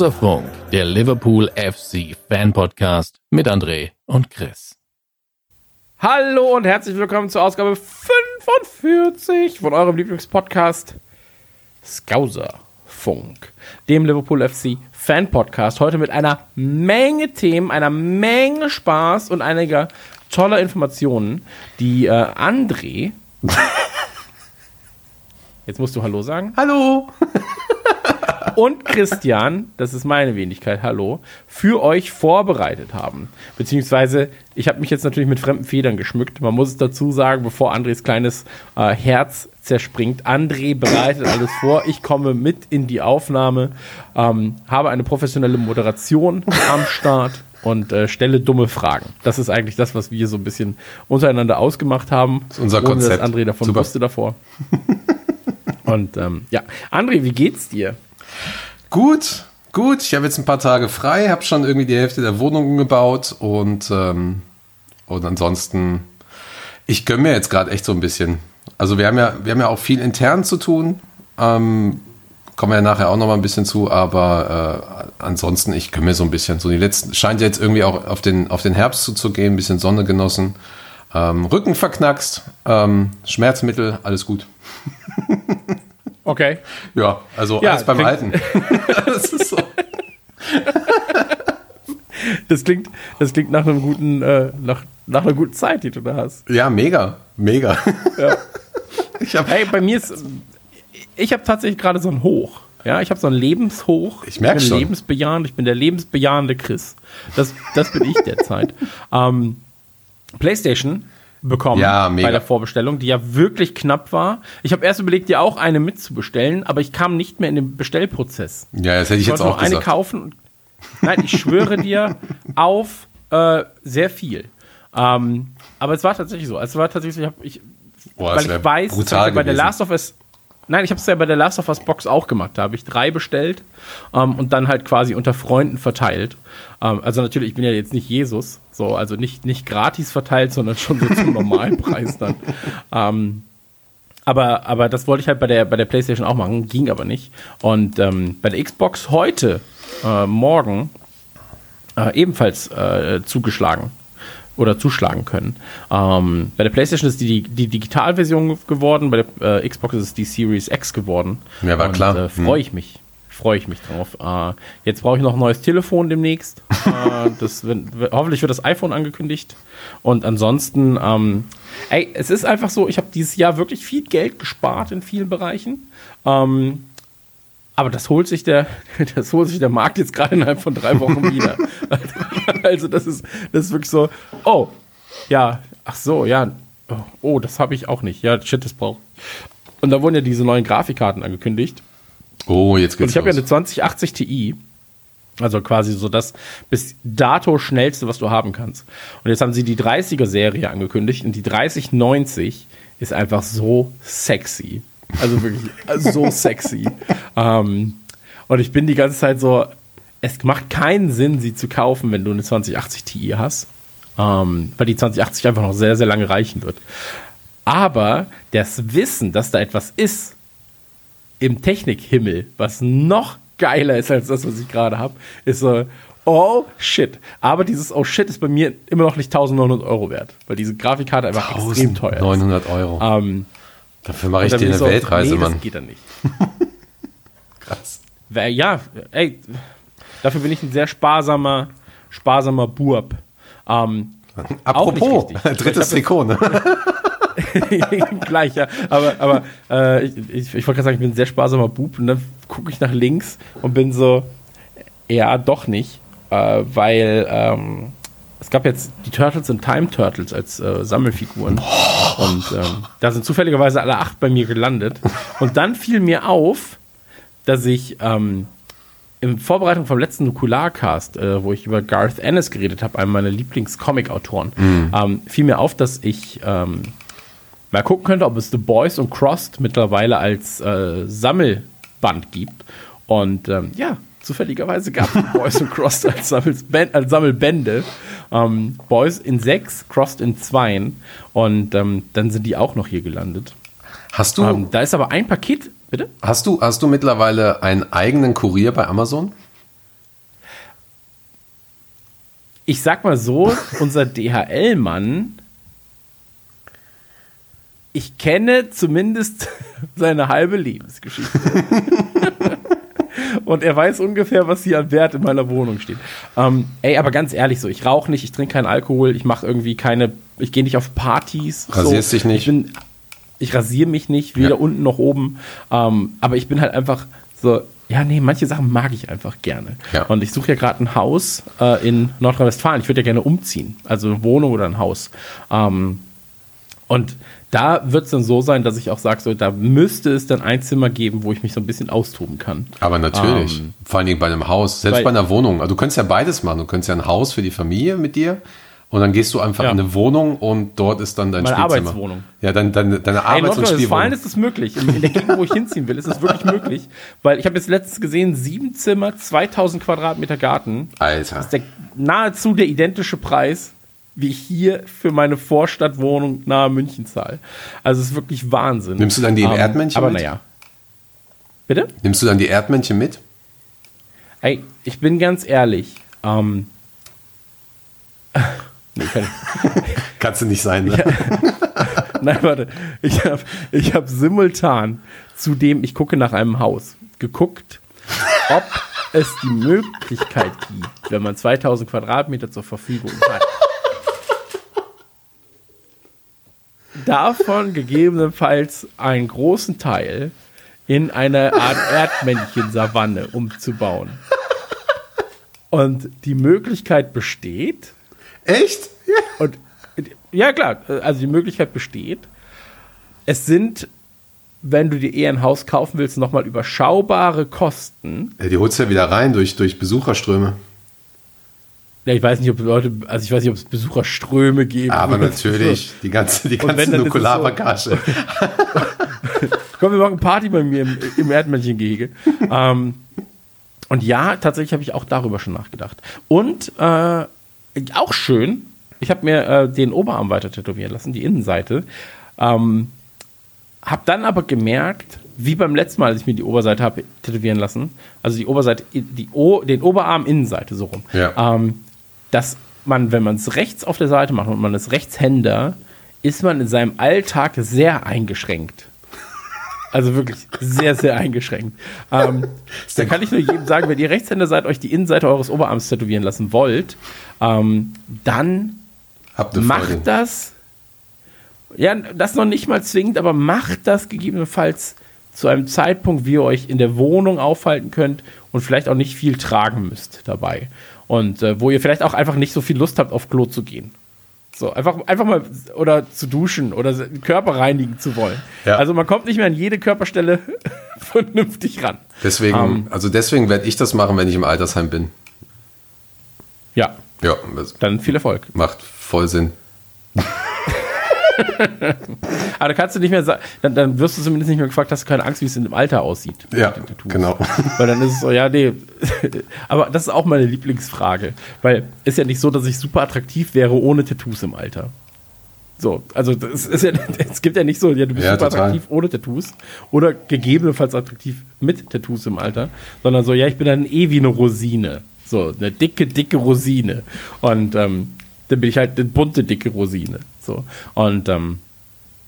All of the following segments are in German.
Skauserfunk, der Liverpool FC Fan Podcast mit André und Chris. Hallo und herzlich willkommen zur Ausgabe 45 von eurem Lieblingspodcast Skauserfunk, dem Liverpool FC Fan Podcast. Heute mit einer Menge Themen, einer Menge Spaß und einiger toller Informationen, die äh, André. Jetzt musst du Hallo sagen. Hallo! Und Christian, das ist meine Wenigkeit, hallo, für euch vorbereitet haben. Beziehungsweise, ich habe mich jetzt natürlich mit fremden Federn geschmückt. Man muss es dazu sagen, bevor Andres kleines äh, Herz zerspringt. André bereitet alles vor. Ich komme mit in die Aufnahme, ähm, habe eine professionelle Moderation am Start und äh, stelle dumme Fragen. Das ist eigentlich das, was wir so ein bisschen untereinander ausgemacht haben. Das ist unser ohne Konzept. dass André davon Super. wusste davor. und ähm, ja, André, wie geht's dir? Gut, gut. Ich habe jetzt ein paar Tage frei, habe schon irgendwie die Hälfte der Wohnung gebaut und, ähm, und ansonsten, ich gönne mir jetzt gerade echt so ein bisschen. Also wir haben ja, wir haben ja auch viel intern zu tun. Ähm, kommen wir ja nachher auch noch mal ein bisschen zu, aber äh, ansonsten, ich gönne mir so ein bisschen. So die letzten, scheint jetzt irgendwie auch auf den, auf den Herbst zuzugehen, ein bisschen Sonne genossen. Ähm, Rücken verknackst, ähm, Schmerzmittel, alles gut. Okay. Ja, also Ja, alles beim Alten. das ist so. Das klingt, das klingt nach einem guten, äh, nach, nach einer guten Zeit, die du da hast. Ja, mega, mega. Ich habe Hey, bei mir ist, ich habe tatsächlich gerade so ein Hoch. Ja, ich habe so ein Lebenshoch. Ich merk bin schon. lebensbejahend. Ich bin der lebensbejahende Chris. Das, das bin ich derzeit. ähm, PlayStation bekommen Ja, mega. bei der Vorbestellung, die ja wirklich knapp war. Ich habe erst überlegt, dir auch eine mitzubestellen, aber ich kam nicht mehr in den Bestellprozess. ja, das hätte ich Ich jetzt auch nur eine gesagt. kaufen. Und, nein, ich schwöre dir auf äh, sehr viel. Ähm, aber es war tatsächlich so. Es war tatsächlich so, ich, hab, ich Boah, weil ich weiß, ich bei der. Last of Us. Nein, ich habe es ja bei der Last of Us Box auch gemacht. Da habe ich drei bestellt ähm, und dann halt quasi unter Freunden verteilt. Ähm, also natürlich, ich bin ja jetzt nicht Jesus, so also nicht nicht gratis verteilt, sondern schon so zum Normalpreis dann. Ähm, aber, aber das wollte ich halt bei der, bei der PlayStation auch machen, ging aber nicht. Und ähm, bei der Xbox heute, äh, morgen, äh, ebenfalls äh, zugeschlagen oder zuschlagen können. Ähm, bei der PlayStation ist die, die Digitalversion geworden, bei der äh, Xbox ist es die Series X geworden. Ja, war Und, klar. Äh, Freue ich mich. Freue ich mich drauf. Äh, jetzt brauche ich noch ein neues Telefon demnächst. äh, das, wird- hoffentlich wird das iPhone angekündigt. Und ansonsten, ähm, ey, es ist einfach so, ich habe dieses Jahr wirklich viel Geld gespart in vielen Bereichen. Ähm, aber das holt sich der, das holt sich der Markt jetzt gerade innerhalb von drei Wochen wieder. Also das ist, das ist wirklich so, oh, ja, ach so, ja, oh, oh das habe ich auch nicht. Ja, shit, das braucht. Und da wurden ja diese neuen Grafikkarten angekündigt. Oh, jetzt Und geht's ich habe ja eine 2080 Ti. Also quasi so das bis dato schnellste, was du haben kannst. Und jetzt haben sie die 30er Serie angekündigt und die 3090 ist einfach so sexy. Also wirklich so sexy. Ähm, und ich bin die ganze Zeit so, es macht keinen Sinn, sie zu kaufen, wenn du eine 2080 Ti hast. Ähm, weil die 2080 einfach noch sehr, sehr lange reichen wird. Aber das Wissen, dass da etwas ist, im Technikhimmel, was noch geiler ist als das, was ich gerade habe, ist so, oh shit. Aber dieses oh shit ist bei mir immer noch nicht 1900 Euro wert, weil diese Grafikkarte einfach extrem teuer ist. 900 Euro. Ähm, Dafür mache ich dir eine so, Weltreise, nee, Mann. Das geht dann nicht. Krass. Ja, ey, dafür bin ich ein sehr sparsamer, sparsamer Burb. Ähm, Apropos, drittes Trikot, ne? Gleich, ja. Aber, aber äh, ich, ich, ich wollte gerade sagen, ich bin ein sehr sparsamer Bub und dann gucke ich nach links und bin so, ja, doch nicht, äh, weil ähm, es gab jetzt die Turtles und Time Turtles als äh, Sammelfiguren. Und ähm, da sind zufälligerweise alle acht bei mir gelandet. Und dann fiel mir auf, dass ich ähm, in Vorbereitung vom letzten Nukularcast, äh, wo ich über Garth Ennis geredet habe, einem meiner Lieblings-Comic-Autoren, ähm, fiel mir auf, dass ich ähm, mal gucken könnte, ob es The Boys und Crossed mittlerweile als äh, Sammelband gibt. Und ähm, ja, zufälligerweise gab es The Boys und Crossed als, Sammelband, als Sammelbände. Ähm, Boys in sechs, Crossed in zweien. Und ähm, dann sind die auch noch hier gelandet. Hast du, Ähm, da ist aber ein Paket, bitte? hast du, hast du mittlerweile einen eigenen Kurier bei Amazon? Ich sag mal so, unser DHL-Mann, ich kenne zumindest seine halbe Lebensgeschichte. Und er weiß ungefähr, was hier an Wert in meiner Wohnung steht. Ähm, ey, aber ganz ehrlich so, ich rauche nicht, ich trinke keinen Alkohol, ich mache irgendwie keine, ich gehe nicht auf Partys. Rasierst so. dich nicht? Ich, bin, ich rasiere mich nicht, weder Ja. unten noch oben. Ähm, aber ich bin halt einfach so, ja, nee, manche Sachen mag ich einfach gerne. Ja. Und ich suche ja gerade ein Haus äh, in Nordrhein-Westfalen. Ich würde ja gerne umziehen. Also eine Wohnung oder ein Haus. Ähm, und da wird es dann so sein, dass ich auch sage, so, da müsste es dann ein Zimmer geben, wo ich mich so ein bisschen austoben kann. Aber natürlich. Ähm, Vor allen Dingen bei einem Haus, selbst bei einer Wohnung. Also du könntest ja beides machen. Du könntest ja ein Haus für die Familie mit dir und dann gehst du einfach Ja. in eine Wohnung und dort ist dann dein Meine Spielzimmer. Arbeitswohnung. Ja, dann deine, deine Arbeits- und Nordrhein-Westfalen Spielwohnung. ist es möglich. In, in der Gegend, wo ich hinziehen will, ist es wirklich möglich. Weil ich habe jetzt letztens gesehen, sieben Zimmer, 2000 Quadratmeter Garten. Alter. ist der, nahezu der identische Preis, wie ich hier für meine Vorstadtwohnung nahe München zahle. Also es ist wirklich Wahnsinn. Nimmst du dann die Ähm, Erdmännchen Aber mit? naja. Bitte? Nimmst du dann die Erdmännchen mit? Ey, ich bin ganz ehrlich. Ähm, nee, kann ich, Kannst du nicht sein, ne? Nein, warte. Ich habe ich hab simultan zu dem, ich gucke nach einem Haus, geguckt, ob es die Möglichkeit gibt, wenn man 2000 Quadratmeter zur Verfügung hat, davon gegebenenfalls einen großen Teil in eine Art Erdmännchen-Savanne umzubauen. Und die Möglichkeit besteht, Echt? und ja, klar, also die Möglichkeit besteht. Es sind, wenn du dir eher ein Haus kaufen willst, nochmal überschaubare Kosten. Ja, die holst du ja wieder rein durch, durch Besucherströme. Ja, ich weiß nicht, ob Leute, also ich weiß nicht, ob es Besucherströme geben. Aber natürlich, die ganze, die ganze Nukularbagasche. Komm, wir machen Party bei mir im, im Erdmännchengehege. ähm, und ja, tatsächlich habe ich auch darüber schon nachgedacht. Und äh, auch schön, ich habe mir äh, den Oberarm weiter tätowieren lassen, die Innenseite. Ähm, habe dann aber gemerkt, wie beim letzten Mal, als ich mir die Oberseite habe tätowieren lassen, also die Oberseite, die o, den Oberarm Innenseite so rum, Ja. ähm, dass man, wenn man es rechts auf der Seite macht und man ist Rechtshänder, ist man in seinem Alltag sehr eingeschränkt. Also wirklich sehr, sehr eingeschränkt. Ähm, da kann ich nur jedem sagen, wenn ihr Rechtshänder seid, euch die Innenseite eures Oberarms tätowieren lassen wollt, ähm, dann macht das. Ja, das noch nicht mal zwingend, aber macht das gegebenenfalls zu einem Zeitpunkt, wie ihr euch in der Wohnung aufhalten könnt und vielleicht auch nicht viel tragen müsst dabei. Und äh, wo ihr vielleicht auch einfach nicht so viel Lust habt, auf Klo zu gehen. So, einfach, einfach mal oder zu duschen oder den Körper reinigen zu wollen. Ja. Also man kommt nicht mehr an jede Körperstelle vernünftig ran. Deswegen, Ähm. also deswegen werde ich das machen, wenn ich im Altersheim bin. Ja, Ja, dann viel Erfolg. macht voll Sinn. Aber da kannst du nicht mehr sagen, dann, dann wirst du zumindest nicht mehr gefragt, hast du keine Angst, wie es in dem Alter aussieht. Ja, genau. Weil dann ist es so, ja, nee. Aber das ist auch meine Lieblingsfrage. Weil ist ja nicht so, dass ich super attraktiv wäre ohne Tattoos im Alter. So, also ist ja, es gibt ja nicht so, ja, du bist Ja, super total. attraktiv ohne Tattoos oder gegebenenfalls attraktiv mit Tattoos im Alter, sondern so, ja, ich bin dann eh wie eine Rosine. So, eine dicke, dicke Rosine. Und ähm, dann bin ich halt eine bunte, dicke Rosine. So. Und ähm,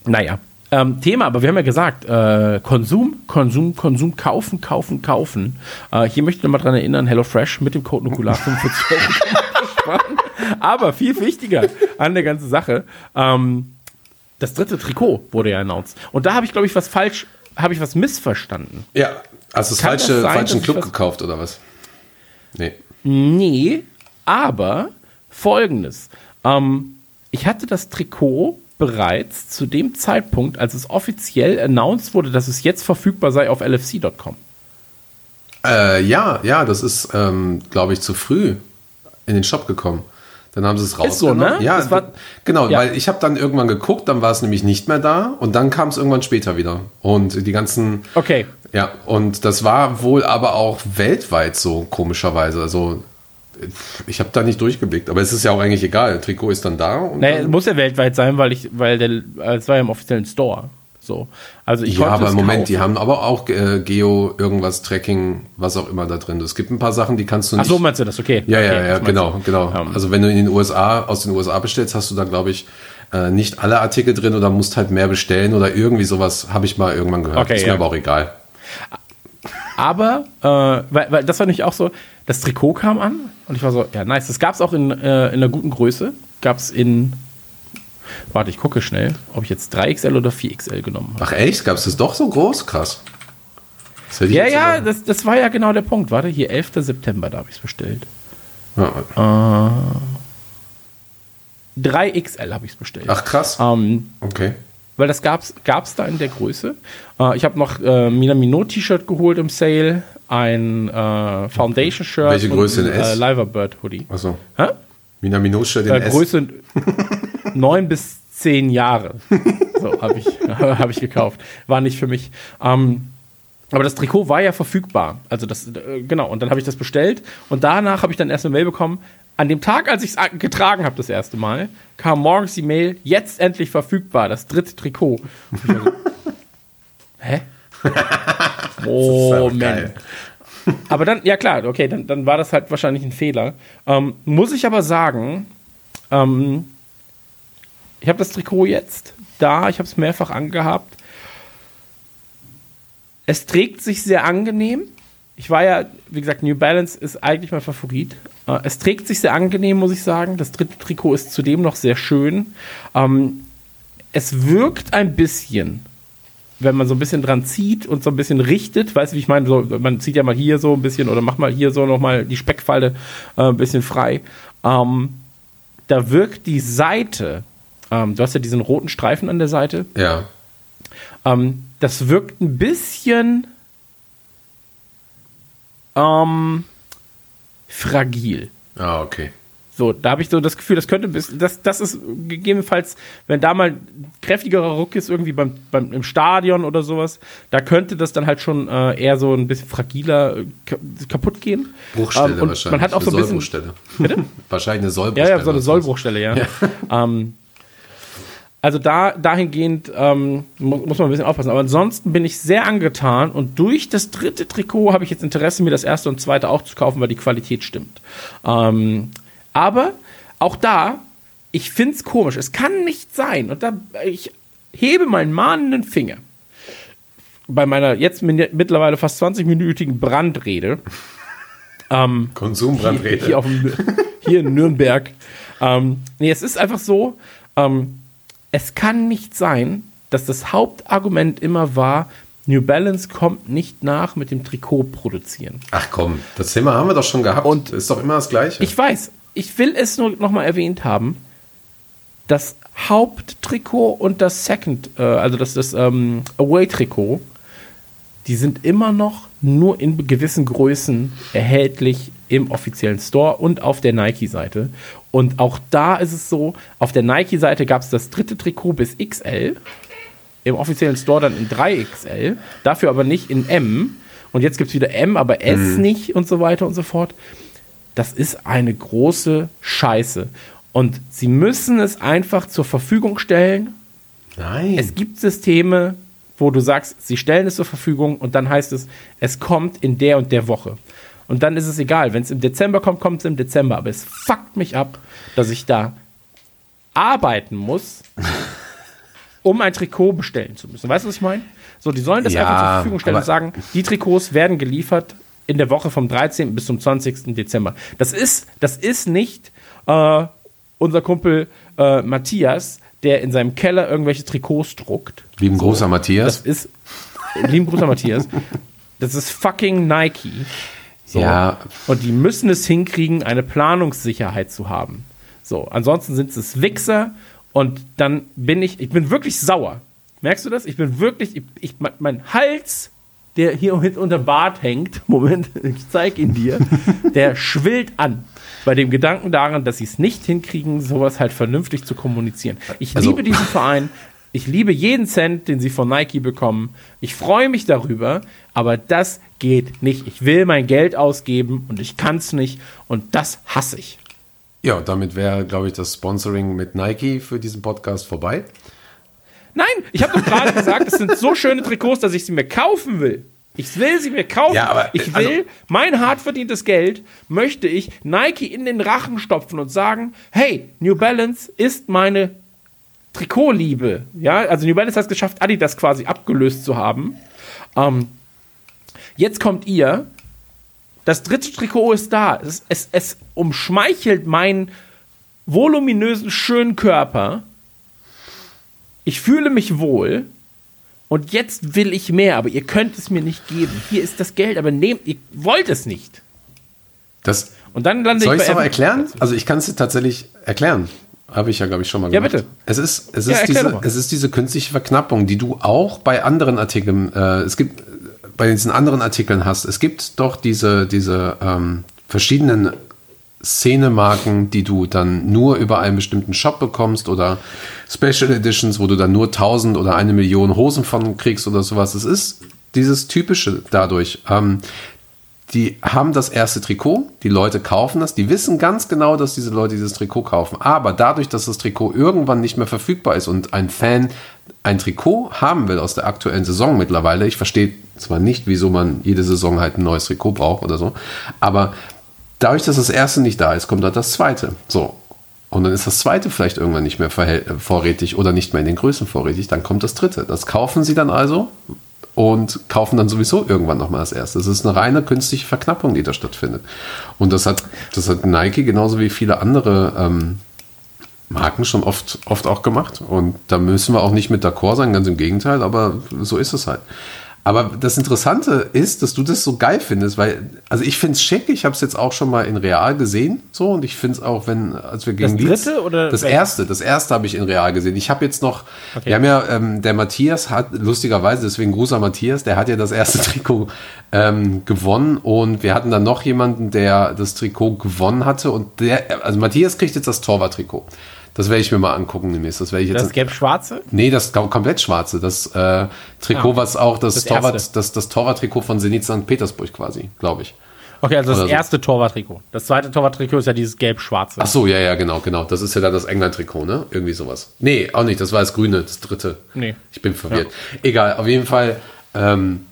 naja. Ähm, Thema, aber wir haben ja gesagt, äh, Konsum, Konsum, Konsum, kaufen, kaufen, kaufen. Äh, hier möchte ich nochmal dran erinnern, HelloFresh mit dem Code Nukular 45 Euro sparen. Aber viel wichtiger an der ganzen Sache, ähm, das dritte Trikot wurde ja announced. Und da habe ich, glaube ich, was falsch, habe ich was missverstanden. Ja, hast du das Kann falsche, das sein, falschen Club gekauft oder was? Nee. Nee, aber folgendes. Ähm, ich hatte das Trikot bereits zu dem Zeitpunkt, als es offiziell announced wurde, dass es jetzt verfügbar sei auf lfc.com. Äh, ja, ja, das ist, ähm, glaube ich, zu früh in den Shop gekommen. Dann haben sie es Ist so, rausgenommen. ne? Ja, war- genau, Ja. weil ich habe dann irgendwann geguckt, dann war es nämlich nicht mehr da und dann kam es irgendwann später wieder. Und die ganzen, Okay. ja, und das war wohl aber auch weltweit so, komischerweise. Also ich habe da nicht durchgeblickt, aber es ist ja auch eigentlich egal. Trikot ist dann da. Und Naja, dann, muss ja weltweit sein, weil ich, weil der, äh, es war ja im offiziellen Store. So. Also ich ja, aber im Moment, kaufen. die haben aber auch äh, Geo, irgendwas, Tracking, was auch immer da drin. ist. Es gibt ein paar Sachen, die kannst du Ach nicht. so, meinst du das? Okay. Ja, okay, ja, ja, genau, du. genau. Ähm. Also wenn du in den USA, aus den USA bestellst, hast du da, glaube ich, äh, nicht alle Artikel drin oder musst halt mehr bestellen oder irgendwie sowas, habe ich mal irgendwann gehört. Okay, ist ja. mir aber auch egal. Aber, äh, weil, weil das war nämlich auch so, das Trikot kam an und ich war so, ja, nice. Das gab es auch in, äh, in einer guten Größe. Gab es in, warte, ich gucke schnell, ob ich jetzt 3XL oder 4XL genommen habe. Ach echt? Gab es das doch so groß? Krass. Ja, ja, das, das war ja genau der Punkt. Warte, hier 11. September, da habe ich es bestellt. ja. 3XL habe ich es bestellt. Ach krass. Ähm, Okay. Weil das gab's gab's da in der Größe. Äh, ich habe noch äh, Minamino T-Shirt geholt im Sale, ein äh, Foundation Shirt Welche Größe und in S? äh, Liver Bird Hoodie. Achso. Hä? Minamino-Shirt in Äh, S. Größe 9 bis 10 Jahre. So habe ich, hab ich gekauft. War nicht für mich. Ähm, aber das Trikot war ja verfügbar. Also das, äh, genau. Und dann habe ich das bestellt und danach habe ich dann erst eine Mail bekommen. An dem Tag, als ich es getragen habe, das erste Mal, kam morgens die Mail, jetzt endlich verfügbar, das dritte Trikot. Und ich war so, Hä? Moment. geil. Aber dann, ja klar, okay, dann, dann war das halt wahrscheinlich ein Fehler. Ähm, muss ich aber sagen, ähm, ich habe das Trikot jetzt da, ich habe es mehrfach angehabt. Es trägt sich sehr angenehm. Ich war ja, wie gesagt, New Balance ist eigentlich mein Favorit. Äh, es trägt sich sehr angenehm, muss ich sagen. Das dritte Trikot ist zudem noch sehr schön. Ähm, es wirkt ein bisschen, wenn man so ein bisschen dran zieht und so ein bisschen richtet, weißt du, wie ich meine? So, man zieht ja mal hier so ein bisschen oder macht mal hier so nochmal die Speckfalte äh, ein bisschen frei. Ähm, da wirkt die Seite, ähm, du hast ja diesen roten Streifen an der Seite, Ja. ähm, das wirkt ein bisschen ähm, fragil. Ah, okay. So, da habe ich so das Gefühl, das könnte bis, das, das ist gegebenenfalls, wenn da mal kräftigerer Ruck ist, irgendwie beim, beim im Stadion oder sowas, da könnte das dann halt schon äh, eher so ein bisschen fragiler äh, ka- kaputt gehen. Bruchstelle Ähm, wahrscheinlich. Man hat auch so ein Eine bisschen. Sollbruchstelle. Bitte? wahrscheinlich eine Ja, Sollbruchstelle. ja, so eine Sollbruchstelle, ja. ähm, also da, dahingehend ähm, mu muss man ein bisschen aufpassen. Aber ansonsten bin ich sehr angetan und durch das dritte Trikot habe ich jetzt Interesse, mir das erste und zweite auch zu kaufen, weil die Qualität stimmt. Ähm, aber auch da, ich finde es komisch. Es kann nicht sein. Und da, ich hebe meinen mahnenden Finger bei meiner jetzt mittlerweile fast 20-minütigen Brandrede. Ähm, Konsumbrandrede. hier, hier, auf hier in Nürnberg. Ähm, nee, es ist einfach so, ähm, es kann nicht sein, dass das Hauptargument immer war, New Balance kommt nicht nach mit dem Trikot produzieren. Ach komm, das Thema haben wir doch schon gehabt. Und- ist doch immer das Gleiche. Ich weiß, ich will es nur nochmal erwähnt haben, das Haupttrikot und das Second, äh, also das, das ähm, Away-Trikot, die sind immer noch nur in gewissen Größen erhältlich im offiziellen Store und auf der Nike-Seite. Und auch da ist es so, auf der Nike-Seite gab es das dritte Trikot bis XL, im offiziellen Store dann in 3XL, dafür aber nicht in M. Und jetzt gibt es wieder M, aber S nicht und so weiter und so fort. Das ist eine große Scheiße. Und sie müssen es einfach zur Verfügung stellen, Nein. es gibt Systeme, wo du sagst, sie stellen es zur Verfügung und dann heißt es, es kommt in der und der Woche. Und dann ist es egal, wenn es im Dezember kommt, kommt es im Dezember. Aber es fuckt mich ab, dass ich da arbeiten muss, um ein Trikot bestellen zu müssen. Weißt du, was ich meine? So, die sollen das Ja, einfach zur Verfügung stellen und sagen, die Trikots werden geliefert in der Woche vom 13. bis zum 20. Dezember. Das ist, das ist nicht äh, unser Kumpel äh, Matthias, der in seinem Keller irgendwelche Trikots druckt. Lieben großer Das Matthias. ist, lieben Gruß an Matthias, das ist fucking Nike. So. Ja, Und die müssen es hinkriegen, eine Planungssicherheit zu haben. So, ansonsten sind es Wichser und dann bin ich, ich bin wirklich sauer. Merkst du das? Ich bin wirklich, ich, ich, mein- mein Hals der hier unter Bart hängt, Moment, ich zeig ihn dir, der schwillt an. Bei dem Gedanken daran, dass sie es nicht hinkriegen, sowas halt vernünftig zu kommunizieren. Ich Also- liebe diesen Verein. Ich liebe jeden Cent, den sie von Nike bekommen. Ich freue mich darüber, aber das geht nicht. Ich will mein Geld ausgeben und ich kann es nicht und das hasse ich. Ja, damit wäre, glaube ich, das Sponsoring mit Nike für diesen Podcast vorbei. Nein, ich habe doch gerade gesagt, es sind so schöne Trikots, dass ich sie mir kaufen will. Ich will sie mir kaufen. Ja, aber, ich also- will mein hart verdientes Geld möchte ich Nike in den Rachen stopfen und sagen, hey, New Balance ist meine Trikotliebe. Ja, also New Balance hat es geschafft, Adidas quasi abgelöst zu haben. Ähm, jetzt kommt ihr. Das dritte Trikot ist da. Es, es, es umschmeichelt meinen voluminösen, schönen Körper. Ich fühle mich wohl. Und jetzt will ich mehr, aber ihr könnt es mir nicht geben. Hier ist das Geld, aber nehmt, ihr wollt es nicht. Das, Und dann lande soll ich es aber erklären? Also ich kann es dir tatsächlich erklären. Habe ich ja, glaube ich, schon mal Ja, gemacht. bitte. Es ist, es Ja, ist, erklär diese, mal. es ist diese künstliche Verknappung, die du auch bei anderen Artikeln, äh, es gibt bei diesen anderen Artikeln hast. Es gibt doch diese, diese ähm, verschiedenen Szenemarken, die du dann nur über einen bestimmten Shop bekommst oder Special Editions, wo du dann nur 1000 oder eine Million Hosen von kriegst oder sowas. Es ist dieses typische dadurch. Ähm, die haben das erste Trikot, die Leute kaufen das, die wissen ganz genau, dass diese Leute dieses Trikot kaufen. Aber dadurch, dass das Trikot irgendwann nicht mehr verfügbar ist und ein Fan ein Trikot haben will aus der aktuellen Saison mittlerweile, ich verstehe zwar nicht, wieso man jede Saison halt ein neues Trikot braucht oder so, aber dadurch, dass das erste nicht da ist, kommt dann das zweite. So. Und dann ist das zweite vielleicht irgendwann nicht mehr vorrätig oder nicht mehr in den Größen vorrätig, dann kommt das dritte. Das kaufen sie dann also und kaufen dann sowieso irgendwann nochmal das erste. Das ist eine reine künstliche Verknappung, die da stattfindet. Und das hat, das hat Nike genauso wie viele andere ähm, Marken schon oft, oft auch gemacht. Und da müssen wir auch nicht mit d'accord sein, ganz im Gegenteil, aber so ist es halt. Aber das Interessante ist, dass du das so geil findest, weil, also ich finde es schick, ich habe es jetzt auch schon mal in Real gesehen, so, und ich finde es auch, wenn, als wir gegen Das dritte oder das welches? erste, das erste habe ich in Real gesehen. Ich habe jetzt noch, wir haben ja, ähm, der Matthias hat, lustigerweise, deswegen Gruß an Matthias, der hat ja das erste Trikot ähm, gewonnen und wir hatten dann noch jemanden, der das Trikot gewonnen hatte und der, also Matthias kriegt jetzt das Torwart-Trikot. Das werde ich mir mal angucken demnächst. Das werde ich jetzt. Das gelb-schwarze? Nee, das kom- komplett schwarze. Das äh, Trikot, Ah, was auch das, das Torwart, erste. das, das Torwart-Trikot von Zenit St. Petersburg quasi, glaube ich. Okay, also das Oder so. erste Torwarttrikot. Das zweite Torwarttrikot ist ja dieses gelb-schwarze. Ach so, ja, ja, genau, genau. Das ist ja dann das England-Trikot, ne? Irgendwie sowas. Nee, auch nicht. Das war das Grüne, das dritte. Nee. Ich bin verwirrt. Egal, auf jeden Fall. Ähm,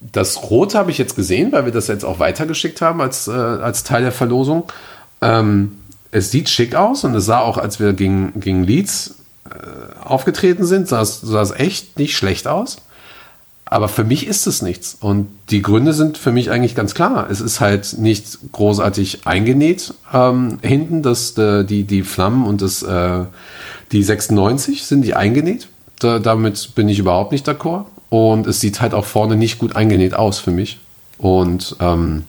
das Rote habe ich jetzt gesehen, weil wir das jetzt auch weitergeschickt haben als, äh, als Teil der Verlosung. Ähm, es sieht schick aus und es sah auch, als wir gegen, gegen Leeds äh, aufgetreten sind, sah es, sah es echt nicht schlecht aus. Aber für mich ist es nichts. Und die Gründe sind für mich eigentlich ganz klar. Es ist halt nicht großartig eingenäht ähm, hinten, dass äh, die, die Flammen und das, äh, die 96 sind die eingenäht. Da, damit bin ich überhaupt nicht d'accord. Und es sieht halt auch vorne nicht gut eingenäht aus für mich. Und ähm,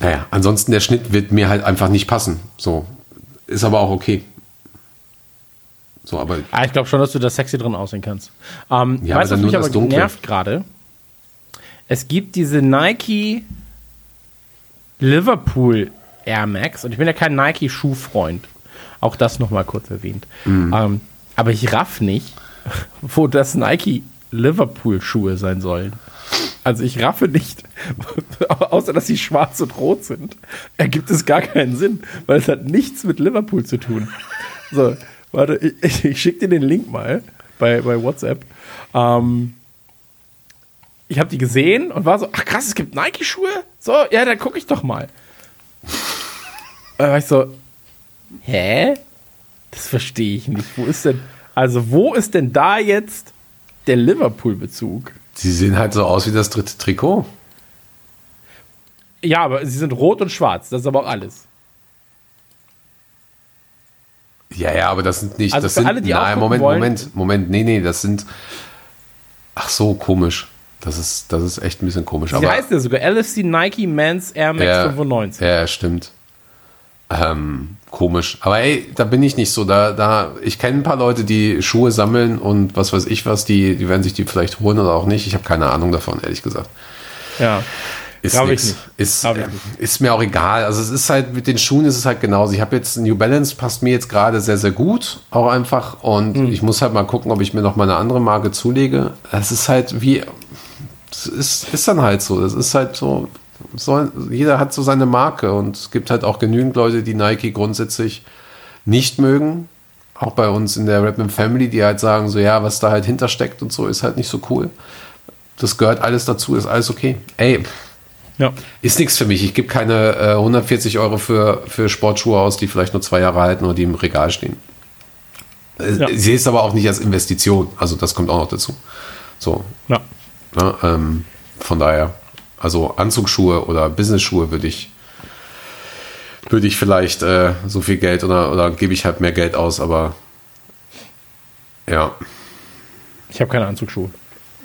naja, ansonsten der Schnitt wird mir halt einfach nicht passen. So. Ist aber auch okay. So, aber Ah, ich glaube schon, dass du da sexy drin aussehen kannst. Ähm, Ja, weißt du, was mich aber Dunkle. nervt gerade? Es gibt diese Nike Liverpool Air Max und ich bin ja kein Nike-Schuhfreund. Auch das nochmal kurz erwähnt. Mhm. Ähm, aber ich raff nicht, wo das Nike Liverpool-Schuhe sein sollen. Also ich raffe nicht, außer dass sie schwarz und rot sind, ergibt es gar keinen Sinn, weil es hat nichts mit Liverpool zu tun. So, warte, ich, ich, schicke dir den Link mal bei, bei WhatsApp. Ähm, ich habe die gesehen und war so, ach krass, es gibt Nike-Schuhe? So, ja, dann gucke ich doch mal. Da war ich so, hä? Das verstehe ich nicht. Wo ist denn, also wo ist denn da jetzt der Liverpool-Bezug? Sie sehen halt so aus wie das dritte Trikot. Ja, aber sie sind rot und schwarz, das ist aber auch alles. Ja, ja, aber das sind nicht. Also das sind, alle, die nein, Moment, wollen- Moment, Moment. Nee, nee, das sind. Ach so, komisch. Das ist, das ist echt ein bisschen komisch. Sie aber heißt ja sogar LFC Nike Men's Air Max ja, 95. Ja, stimmt. Ähm, komisch. Aber ey, da bin ich nicht so. Da, da, ich kenne ein paar Leute, die Schuhe sammeln und was weiß ich was, die, die werden sich die vielleicht holen oder auch nicht. Ich habe keine Ahnung davon, ehrlich gesagt. Ja. Ist Glaub ich nicht. Ist, Glaub ich äh, nicht. ist mir auch egal. Also es ist halt, mit den Schuhen ist es halt genauso. Ich habe jetzt New Balance, passt mir jetzt gerade sehr, sehr gut, auch einfach. Und Mhm. ich muss halt mal gucken, ob ich mir noch mal eine andere Marke zulege. Es ist halt wie, das ist, ist dann halt so. Das ist halt so, so, jeder hat so seine Marke und es gibt halt auch genügend Leute, die Nike grundsätzlich nicht mögen. Auch bei uns in der Rapman Family, die halt sagen, so ja, was da halt hintersteckt und so, ist halt nicht so cool. Das gehört alles dazu, ist alles okay. Ey, Ja. ist nichts für mich. Ich gebe keine äh, 140 Euro für, für Sportschuhe aus, die vielleicht nur zwei Jahre halten oder die im Regal stehen. Äh, Ja. Ich sehe es aber auch nicht als Investition. Also das kommt auch noch dazu. So, Ja. ne, ähm, von daher, also Anzugsschuhe oder Businessschuhe würde ich würde ich vielleicht äh, so viel Geld oder, oder gebe ich halt mehr Geld aus, aber ja. Ich habe keine Anzugsschuhe.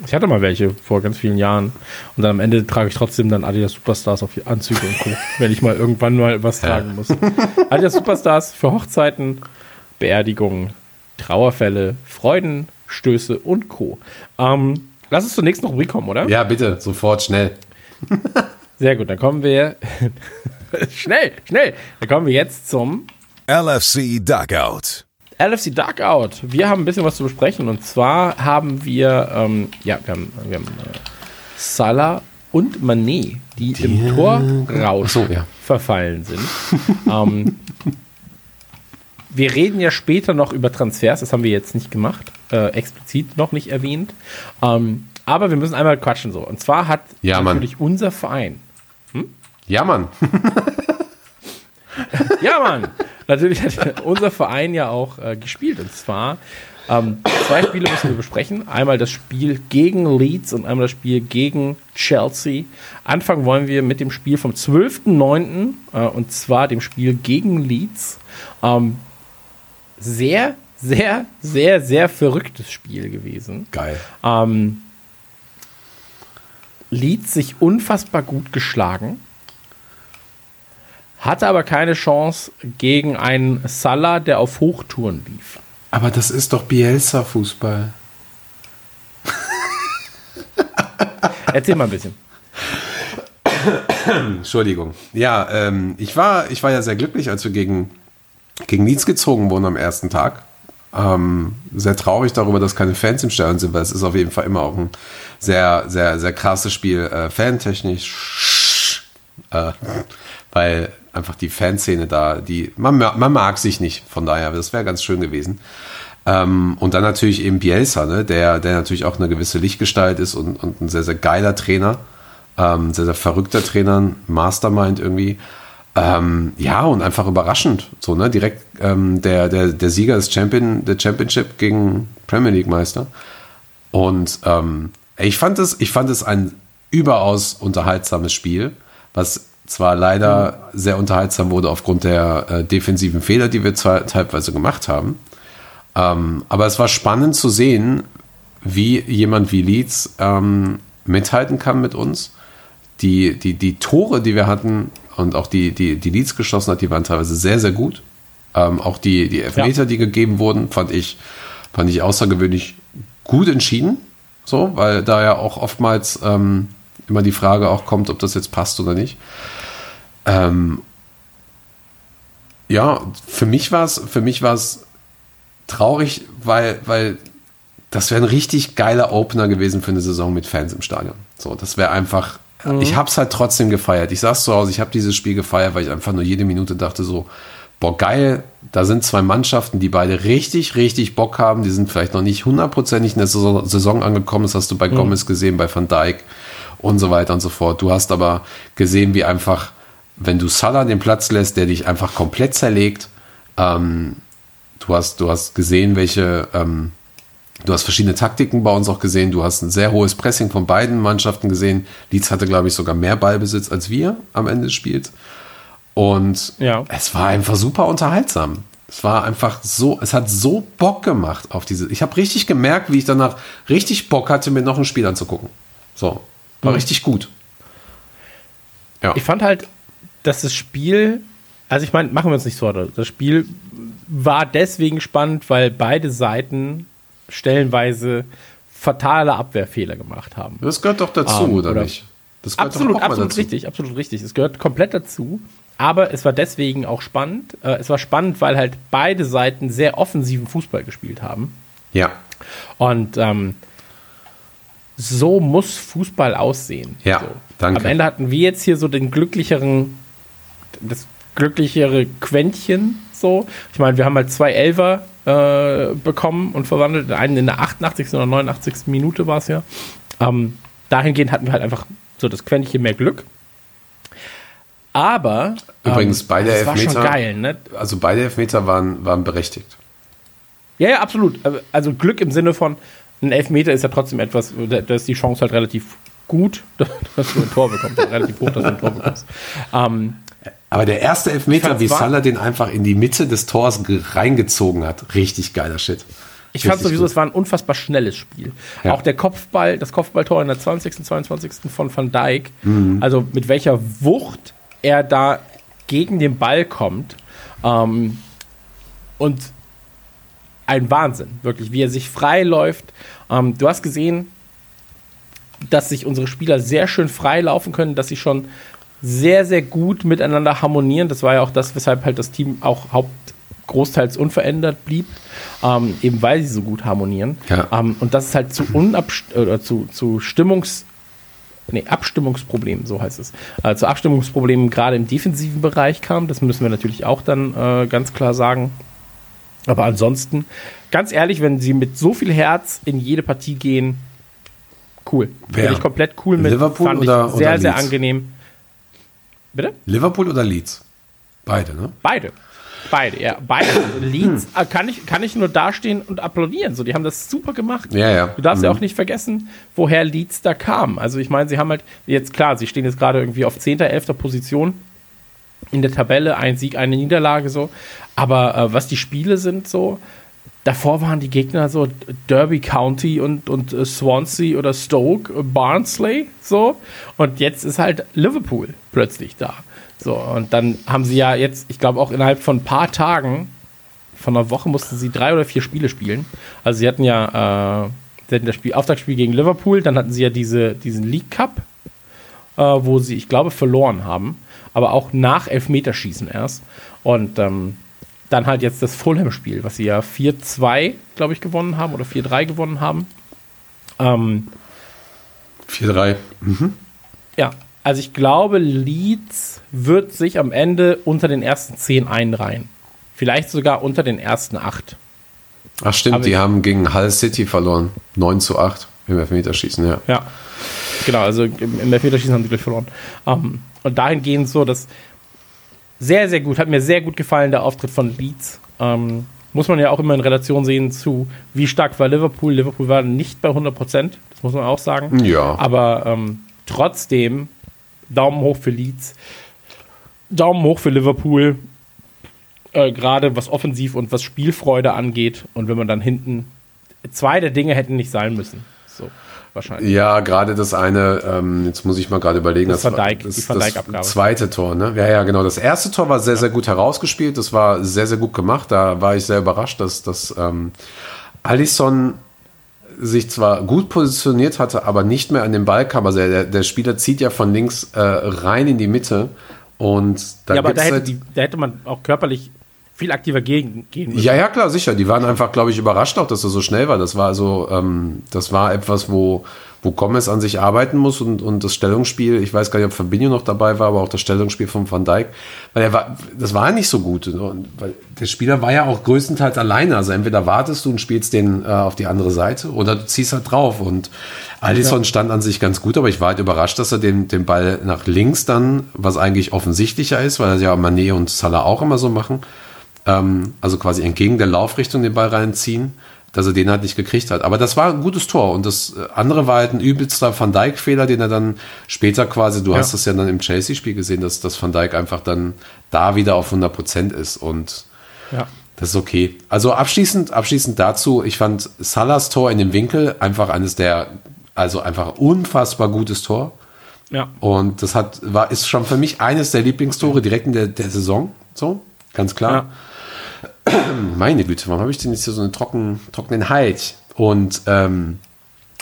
Ich hatte mal welche vor ganz vielen Jahren. Und dann am Ende trage ich trotzdem dann Adidas Superstars auf die Anzüge und Co. wenn ich mal irgendwann mal was tragen muss. Adidas Superstars für Hochzeiten, Beerdigungen, Trauerfälle, Freuden, Stöße und Co. Ähm, lass uns zunächst noch Rubrik kommen, oder? Ja, bitte, sofort, schnell. Sehr gut, dann kommen wir. schnell, schnell. Dann kommen wir jetzt zum LFC Dugout. LFC Dugout. Wir haben ein bisschen was zu besprechen. Und zwar haben wir, ähm, ja, wir haben, wir haben äh, Salah und Manet, die, im Torrausch so, ja. verfallen sind. ähm, wir reden ja später noch über Transfers, das haben wir jetzt nicht gemacht, äh, explizit noch nicht erwähnt. Ähm, aber wir müssen einmal quatschen so. Und zwar hat Ja, Mann. natürlich unser Verein Ja, Mann. Ja, Mann. Natürlich hat unser Verein ja auch äh, gespielt. Und zwar ähm, zwei Spiele müssen wir besprechen. Einmal das Spiel gegen Leeds und einmal das Spiel gegen Chelsea. Anfangen wollen wir mit dem Spiel vom 12.09. Äh, und zwar dem Spiel gegen Leeds. Ähm, sehr, sehr, sehr, sehr verrücktes Spiel gewesen. Geil. Ähm, Leeds sich unfassbar gut geschlagen, hatte aber keine Chance gegen einen Salah, der auf Hochtouren lief. Aber das ist doch Bielsa-Fußball. Erzähl mal ein bisschen. Entschuldigung. Ja, ähm, ich, war, ich war ja sehr glücklich, als wir gegen, gegen Leeds gezogen wurden am ersten Tag. Ähm, sehr traurig darüber, dass keine Fans im Stadion sind, weil es ist auf jeden Fall immer auch ein sehr, sehr, sehr krasses Spiel, äh, fantechnisch. Äh, weil einfach die Fanszene da, die, man, man mag sich nicht, von daher, das wäre ganz schön gewesen. Ähm, und dann natürlich eben Bielsa, ne, der, der natürlich auch eine gewisse Lichtgestalt ist und, und ein sehr, sehr geiler Trainer, ähm, sehr, sehr verrückter Trainer, Mastermind irgendwie. Ähm, ja, und einfach überraschend. So, ne? Direkt ähm, der, der, der Sieger des Champion, der Championship gegen Premier League Meister. Und ähm, ich fand es, ich fand es ein überaus unterhaltsames Spiel, was zwar leider sehr unterhaltsam wurde aufgrund der äh, defensiven Fehler, die wir zwar teilweise gemacht haben. Ähm, aber es war spannend zu sehen, wie jemand wie Leeds ähm, mithalten kann mit uns. Die, die, die Tore, die wir hatten und auch die, die, die Leeds geschossen hat, die waren teilweise sehr, sehr gut. Ähm, auch die, die Elfmeter, Ja. die gegeben wurden, fand ich, fand ich außergewöhnlich gut entschieden. So, weil da ja auch oftmals ähm, immer die Frage auch kommt, ob das jetzt passt oder nicht. Ähm, ja, für mich war es, für mich war es traurig, weil, weil das wäre ein richtig geiler Opener gewesen für eine Saison mit Fans im Stadion. So, das wäre einfach. Ich habe es halt trotzdem gefeiert. Ich saß zu Hause, ich habe dieses Spiel gefeiert, weil ich einfach nur jede Minute dachte so, boah geil, da sind zwei Mannschaften, die beide richtig, richtig Bock haben. Die sind vielleicht noch nicht hundertprozentig in der Saison, angekommen. Das hast du bei Gomez gesehen, bei Van Dijk und so weiter und so fort. Du hast aber gesehen, wie einfach, wenn du Salah den Platz lässt, der dich einfach komplett zerlegt, ähm, du hast, du hast gesehen, welche, ähm, du hast verschiedene Taktiken bei uns auch gesehen. Du hast ein sehr hohes Pressing von beiden Mannschaften gesehen. Leeds hatte, glaube ich, sogar mehr Ballbesitz als wir am Ende des Spiels. Und Ja. es war einfach super unterhaltsam. Es war einfach so, es hat so Bock gemacht auf diese. Ich habe richtig gemerkt, wie ich danach richtig Bock hatte, mir noch ein Spiel anzugucken. So, war richtig gut. Ja. Ich fand halt, dass das Spiel Also ich meine, machen wir uns nicht so. Das Spiel war deswegen spannend, weil beide Seiten stellenweise fatale Abwehrfehler gemacht haben. Das gehört doch dazu, Ähm, oder, oder- nicht? Das gehört Absolut, doch auch mal absolut dazu. richtig, absolut richtig. Es gehört komplett dazu. Aber es war deswegen auch spannend. Äh, es war spannend, weil halt beide Seiten sehr offensiven Fußball gespielt haben. Ja, Und ähm, so muss Fußball aussehen. Ja, so. danke. Am Ende hatten wir jetzt hier so den glücklicheren, das glücklichere Quäntchen. So, ich meine, wir haben halt zwei Elfer äh, bekommen und verwandelt. Einen in der 88. oder 89. Minute war es ja. Ähm, dahingehend hatten wir halt einfach so das Quäntchen mehr Glück. Aber Übrigens, ähm, beide das war schon Elfmeter- geil, ne? also beide Elfmeter waren, waren berechtigt. Ja, ja, absolut. Also Glück im Sinne von, ein Elfmeter ist ja trotzdem etwas, da ist die Chance halt relativ gut, dass du ein Tor bekommst, relativ hoch, dass du ein Tor bekommst. Ähm, Aber der erste Elfmeter, wie Salah den einfach in die Mitte des Tors ge- reingezogen hat, richtig geiler Shit. ich fand sowieso, gut. es war ein unfassbar schnelles Spiel. Ja. Auch der Kopfball, das Kopfballtor in der 20., 22. von Van Dijk, Mhm. also mit welcher Wucht er da gegen den Ball kommt ähm, und ein Wahnsinn, wirklich, wie er sich frei läuft. Ähm, du hast gesehen, dass sich unsere Spieler sehr schön frei laufen können, dass sie schon sehr, sehr gut miteinander harmonieren. Das war ja auch das, weshalb halt das Team auch haupt großteils unverändert blieb, ähm, eben weil sie so gut harmonieren. Ja. Ähm, und das ist halt zu oder zu, zu Stimmungs nee, Abstimmungsproblemen, so heißt es, äh, zu Abstimmungsproblemen gerade im defensiven Bereich kam. Das müssen wir natürlich auch dann äh, ganz klar sagen. Aber ansonsten, ganz ehrlich, wenn sie mit so viel Herz in jede Partie gehen, cool. Wer? Bin ich komplett cool mit. Liverpool Fand oder- ich sehr, oder sehr angenehm. Bitte? Liverpool oder Leeds? Beide, ne? Beide. Beide, ja. Beide. Leeds äh, kann ich, kann ich nur dastehen und applaudieren. So, die haben das super gemacht. Ja, ja. Du darfst ja Mhm. auch nicht vergessen, woher Leeds da kam. Also ich meine, sie haben halt, jetzt klar, sie stehen jetzt gerade irgendwie auf 10., 11. Position in der Tabelle, ein Sieg, eine Niederlage so. Aber äh, was die Spiele sind so, davor waren die Gegner so Derby County und, und äh, Swansea oder Stoke, äh, Barnsley so. Und jetzt ist halt Liverpool plötzlich da. So, und dann haben sie ja jetzt, ich glaube auch innerhalb von ein paar Tagen, von einer Woche mussten sie drei oder vier Spiele spielen. Also sie hatten ja, äh, sie hatten das Spiel, Auftaktspiel gegen Liverpool, dann hatten sie ja diese, diesen League Cup, äh, wo sie, ich glaube, verloren haben. Aber auch nach Elfmeterschießen erst. Und ähm, dann halt jetzt das Fulham-Spiel, was sie ja 4-2, glaube ich, gewonnen haben oder 4-3 gewonnen haben. Ähm, 4-3. ja, also ich glaube, Leeds wird sich am Ende unter den ersten 10 einreihen. Vielleicht sogar unter den ersten 8. Ach stimmt, Aber die haben gegen Hull City verloren. 9 zu 8 im Elfmeterschießen, ja. Ja, genau, also im, Elfmeterschießen haben sie gleich verloren. Ähm, und dahingehend so, dass sehr, sehr gut, hat mir sehr gut gefallen, der Auftritt von Leeds. Ähm, muss man ja auch immer in Relation sehen zu, wie stark war Liverpool. Liverpool war nicht bei 100 Prozent, das muss man auch sagen. Ja. Aber ähm, trotzdem, Daumen hoch für Leeds, Daumen hoch für Liverpool, äh, gerade was Offensiv und was Spielfreude angeht. Und wenn man dann hinten, zwei der Dinge hätten nicht sein müssen. So, wahrscheinlich. Ja, gerade das eine, ähm, jetzt muss ich mal gerade überlegen, Das war Dijk- das, das zweite Tor, ne? Ja, ja, genau. Das erste Tor war sehr, sehr gut herausgespielt. Das war sehr, sehr gut gemacht. Da war ich sehr überrascht, dass, dass ähm, Alisson sich zwar gut positioniert hatte, aber nicht mehr an den Ball kam. Also der, der Spieler zieht ja von links äh, rein in die Mitte und da ja, aber da hätte, halt, die, da hätte man auch körperlich viel aktiver gegen, gehen müssen. Ja, ja, klar, sicher. Die waren einfach, glaube ich, überrascht auch, dass er so schnell war. Das war also, ähm, das war etwas, wo, wo Gomez an sich arbeiten muss und, und das Stellungsspiel, ich weiß gar nicht, ob Fabinho noch dabei war, aber auch das Stellungsspiel von Van Dijk, weil er war, das war nicht so gut. Und, weil der Spieler war ja auch größtenteils alleine. Also entweder wartest du und spielst den äh, auf die andere Seite oder du ziehst halt drauf. Und Alisson stand an sich ganz gut, aber ich war halt überrascht, dass er den, den Ball nach links dann, was eigentlich offensichtlicher ist, weil das ja Mané und Salah auch immer so machen, ähm, also quasi entgegen der Laufrichtung den Ball reinziehen, dass er den halt nicht gekriegt hat. Aber das war ein gutes Tor. Und das äh, andere war halt ein übelster Van Dijk-Fehler, den er dann später quasi, du Ja. hast das ja dann im Chelsea-Spiel gesehen, dass, dass Van Dijk einfach dann da wieder auf 100 Prozent ist. Und Ja. das ist okay. Also abschließend, abschließend dazu, ich fand Salahs Tor in dem Winkel einfach eines der, also einfach unfassbar gutes Tor. Ja. Und das hat, war, ist schon für mich eines der Lieblingstore direkt in der, der Saison. So, ganz klar. Meine Güte, warum habe ich denn jetzt hier so einen trockenen, trockenen Hals? Und ähm,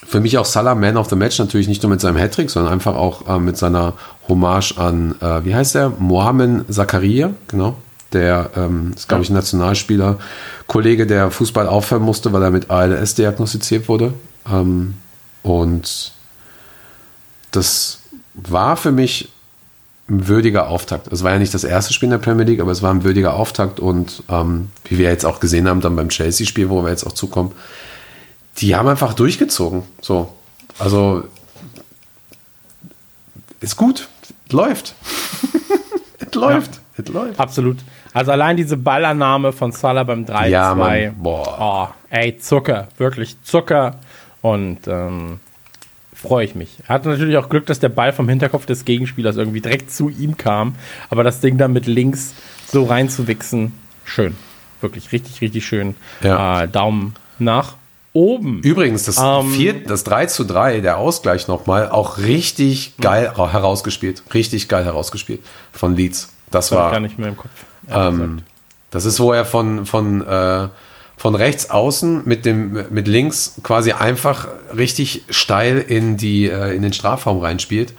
für mich auch Salah Man of the Match natürlich nicht nur mit seinem Hattrick, sondern einfach auch äh, mit seiner Hommage an, äh, wie heißt der? Mohamed Zakaria, genau. Der ähm, ist, glaube ich, ein Nationalspieler, Kollege, der Fußball aufhören musste, weil er mit ALS diagnostiziert wurde. Ähm, und das war für mich ein würdiger Auftakt. Es war ja nicht das erste Spiel in der Premier League, aber es war ein würdiger Auftakt und ähm, wie wir jetzt auch gesehen haben, dann beim Chelsea-Spiel, wo wir jetzt auch zukommen, die haben einfach durchgezogen. So. Also ist gut. Läuft. es läuft. Es läuft. Absolut. Also allein diese Ballannahme von Salah beim 3-2. Ja, Mann. Boah. Oh, ey, Zucker. Wirklich Zucker. Und ähm, freue ich mich. Er hatte natürlich auch Glück, dass der Ball vom Hinterkopf des Gegenspielers irgendwie direkt zu ihm kam. Aber das Ding dann mit links so reinzuwichsen, schön. Wirklich richtig, richtig schön. Ja. Äh, Daumen nach oben. Übrigens, das, Ähm, vier, das 3 zu 3, der Ausgleich nochmal, auch richtig geil herausgespielt. Richtig geil herausgespielt von Leeds. Das Das war gar nicht mehr im Kopf. Ähm, das ist, wo er von, von, äh, von rechts außen mit, dem, mit links quasi einfach richtig steil in, die, äh, in den Strafraum reinspielt.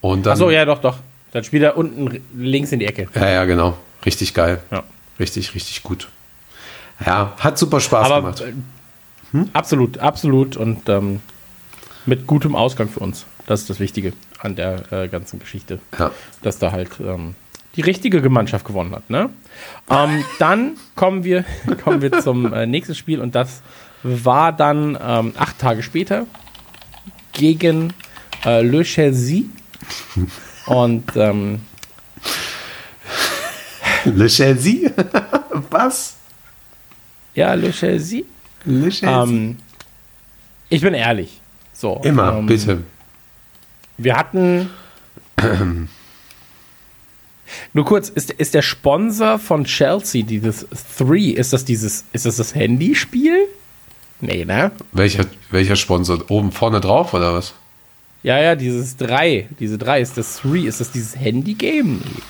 Und dann, Achso, ja, doch, doch. Dann spielt er unten links in die Ecke. ja, ja, genau. Richtig geil. Ja. Richtig, richtig gut. Ja, hat super Spaß Aber gemacht. äh, absolut, absolut und ähm, mit gutem Ausgang für uns. Das ist das Wichtige an der äh, ganzen Geschichte. Ja. Dass da halt ähm, die richtige Gemeinschaft gewonnen hat. Ne? Ähm, dann kommen wir, kommen wir zum äh, nächsten Spiel und das war dann ähm, acht Tage später gegen äh, Le Chelsea. Und ähm, Le Chelsea? Was? ja, Le Chelsea. Le Chelsea? Ähm, ich bin ehrlich. So, Immer, ähm, bitte. Wir hatten. Nur kurz, ist, ist der Sponsor von Chelsea, dieses Three, ist das dieses, ist das das Handyspiel? Nee, ne? Welcher, welcher Sponsor? Oben vorne drauf oder was? Ja, ja, dieses drei, diese drei, ist das Three, ist das dieses Handy-Game? Nee.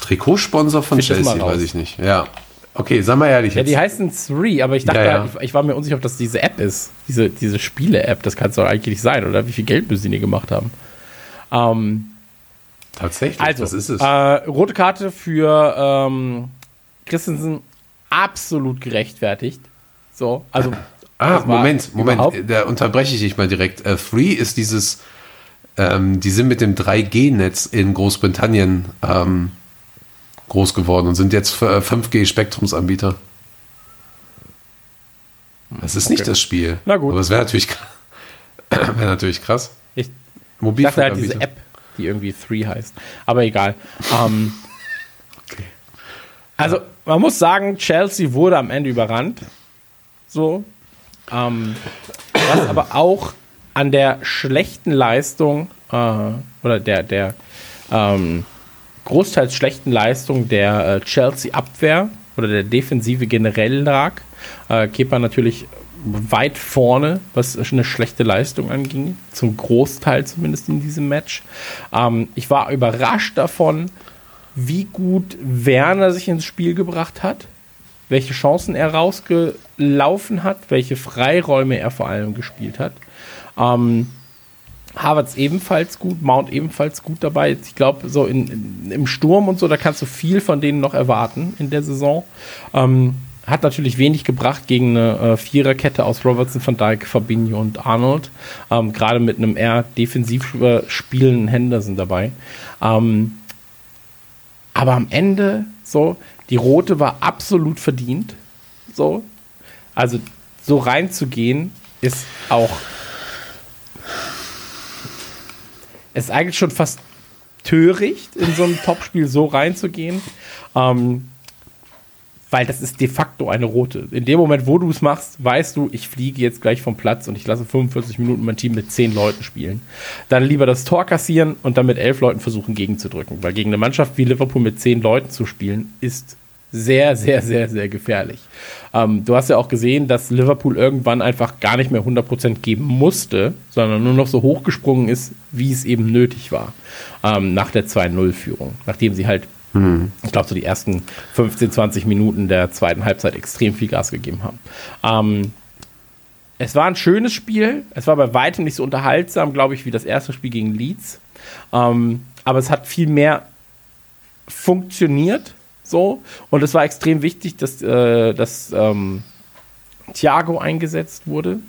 Trikotsponsor von Find Chelsea, weiß ich nicht. Ja. Okay, sag mal ehrlich Ja, jetzt. die heißen Three, aber ich dachte, Ja, ja. Ich, ich war mir unsicher, ob das diese App ist. Diese, diese Spiele-App, das kann es doch eigentlich nicht sein, oder? Wie viel Geld müssen die gemacht haben? Ähm, Tatsächlich, Also, das ist es. Äh, rote Karte für ähm, Christensen absolut gerechtfertigt. So, also. ah, Moment, Moment, überhaupt- da unterbreche ich dich mal direkt. Äh, Free ist dieses, ähm, die sind mit dem 3G-Netz in Großbritannien ähm, groß geworden und sind jetzt für 5G-Spektrumsanbieter. Das ist nicht Okay. das Spiel. Na gut. Aber es wäre natürlich, wäre natürlich krass. Ich dachte halt diese. App, die irgendwie Three heißt. Aber egal. Ähm, Also, man muss sagen, Chelsea wurde am Ende überrannt. So. Ähm, was aber auch an der schlechten Leistung äh, oder der, der ähm, großteils schlechten Leistung der äh, Chelsea-Abwehr oder der Defensive generell lag. Äh, Kepa natürlich weit vorne, was eine schlechte Leistung anging, zum Großteil zumindest in diesem Match. Ähm, ich war überrascht davon, wie gut Werner sich ins Spiel gebracht hat, welche Chancen er rausgelaufen hat, welche Freiräume er vor allem gespielt hat. Ähm, Havertz ebenfalls gut, Mount ebenfalls gut dabei. Ich glaube, so in, in, im Sturm und so, da kannst du viel von denen noch erwarten in der Saison. Ähm, hat natürlich wenig gebracht gegen eine äh, Viererkette aus Robertson, Van Dijk, Fabinho und Arnold. Ähm, Gerade mit einem eher defensiv äh, spielenden Henderson dabei. Ähm, aber am Ende, so, die rote war absolut verdient. So. Also, so reinzugehen, ist auch. Ist eigentlich schon fast töricht, in so ein Topspiel so reinzugehen. Ähm, weil das ist de facto eine rote. In dem Moment, wo du es machst, weißt du, ich fliege jetzt gleich vom Platz und ich lasse 45 Minuten mein Team mit 10 Leuten spielen. Dann lieber das Tor kassieren und dann mit 11 Leuten versuchen gegenzudrücken. Weil gegen eine Mannschaft wie Liverpool mit 10 Leuten zu spielen, ist sehr, sehr, sehr, sehr gefährlich. Ähm, du hast ja auch gesehen, dass Liverpool irgendwann einfach gar nicht mehr 100% geben musste, sondern nur noch so hochgesprungen ist, wie es eben nötig war. Ähm, nach der 2-0-Führung. Nachdem sie halt Ich glaube, so die ersten 15, 20 Minuten der zweiten Halbzeit extrem viel Gas gegeben haben. Ähm, es war ein schönes Spiel. Es war bei weitem nicht so unterhaltsam, glaube ich, wie das erste Spiel gegen Leeds. Ähm, aber es hat viel mehr funktioniert. So. Und es war extrem wichtig, dass, äh, dass ähm, Thiago eingesetzt wurde.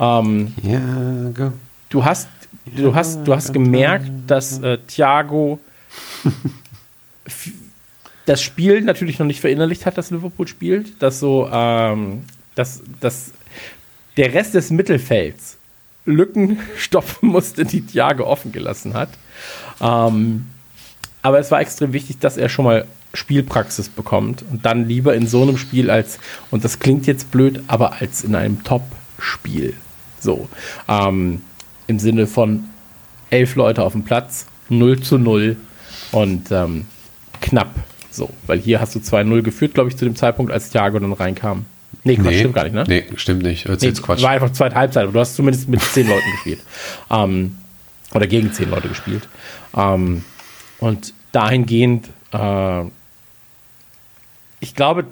Ähm, Ja, go. du hast, du hast, du hast gemerkt, dass äh, Thiago das Spiel natürlich noch nicht verinnerlicht hat, das Liverpool spielt, dass so, ähm, dass, dass der Rest des Mittelfelds Lücken stopfen musste, die Thiago offen gelassen hat. Ähm, aber es war extrem wichtig, dass er schon mal Spielpraxis bekommt und dann lieber in so einem Spiel als, und das klingt jetzt blöd, aber als in einem Top-Spiel. So. Ähm, Im Sinne von elf Leute auf dem Platz, 0 zu 0 und ähm, knapp. So, weil hier hast du 2-0 geführt, glaube ich, zu dem Zeitpunkt, als Thiago dann reinkam. Nee, Quatsch, stimmt gar nicht, ne? Nee, stimmt nicht. Sich Nee, Quatsch. War einfach zweite Halbzeit, aber du hast zumindest mit zehn Leuten gespielt. Ähm, oder gegen zehn Leute gespielt. Ähm, und dahingehend, äh, ich glaube,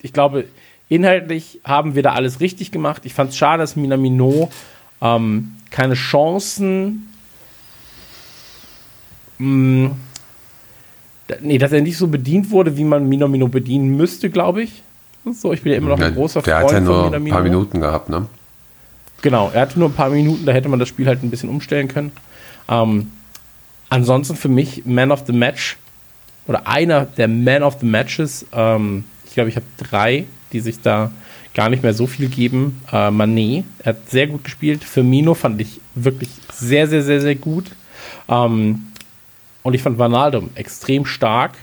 ich glaube, inhaltlich haben wir da alles richtig gemacht. Ich fand es schade, dass Minamino ähm, keine Chancen. Mh, da- nee, dass er nicht so bedient wurde, wie man Minamino bedienen müsste, glaube ich. So, ich bin ja immer noch ein großer der Freund hat ja nur von ein paar Minuten gehabt, ne? Genau, er hatte nur ein paar Minuten, da hätte man das Spiel halt ein bisschen umstellen können. Ähm, ansonsten für mich Man of the Match oder einer der Man of the Matches. Ähm, ich glaube, ich habe drei, die sich da gar nicht mehr so viel geben. Äh, Manet, er hat sehr gut gespielt. Firmino fand ich wirklich sehr, sehr, sehr, sehr gut. Ähm, und ich fand Vanaldum extrem stark,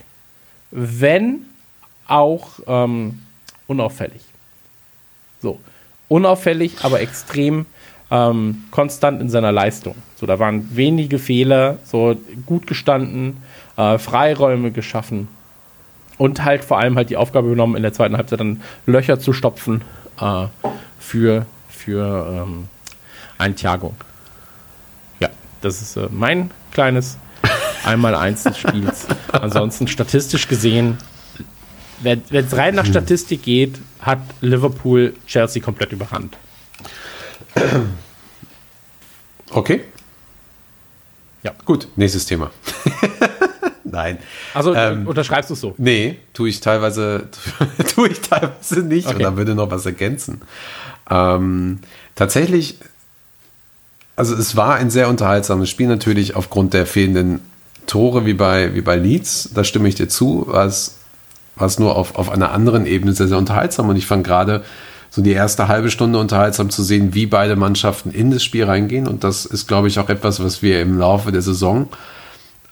wenn auch ähm, unauffällig. So, unauffällig, aber extrem ähm, konstant in seiner Leistung. So, da waren wenige Fehler, so gut gestanden, äh, Freiräume geschaffen und halt vor allem halt die Aufgabe genommen, in der zweiten Halbzeit dann Löcher zu stopfen äh, für, für ähm, ein Thiago. Ja, das ist äh, mein kleines Einmal-Eins des Spiels. Ansonsten statistisch gesehen, wenn es rein nach Statistik geht, hat Liverpool Chelsea komplett überrannt. Okay. Ja. Gut, nächstes Thema. Nein. Also Ähm, unterschreibst du es so? Nee, tue ich teilweise, tue ich teilweise nicht. Okay. Und da würde noch was ergänzen. Ähm, tatsächlich, also es war ein sehr unterhaltsames Spiel, natürlich aufgrund der fehlenden Tore wie bei, wie bei Leeds. Da stimme ich dir zu. War es, nur auf, auf einer anderen Ebene sehr, sehr unterhaltsam. Und ich fand gerade so die erste halbe Stunde unterhaltsam zu sehen, wie beide Mannschaften in das Spiel reingehen. Und das ist, glaube ich, auch etwas, was wir im Laufe der Saison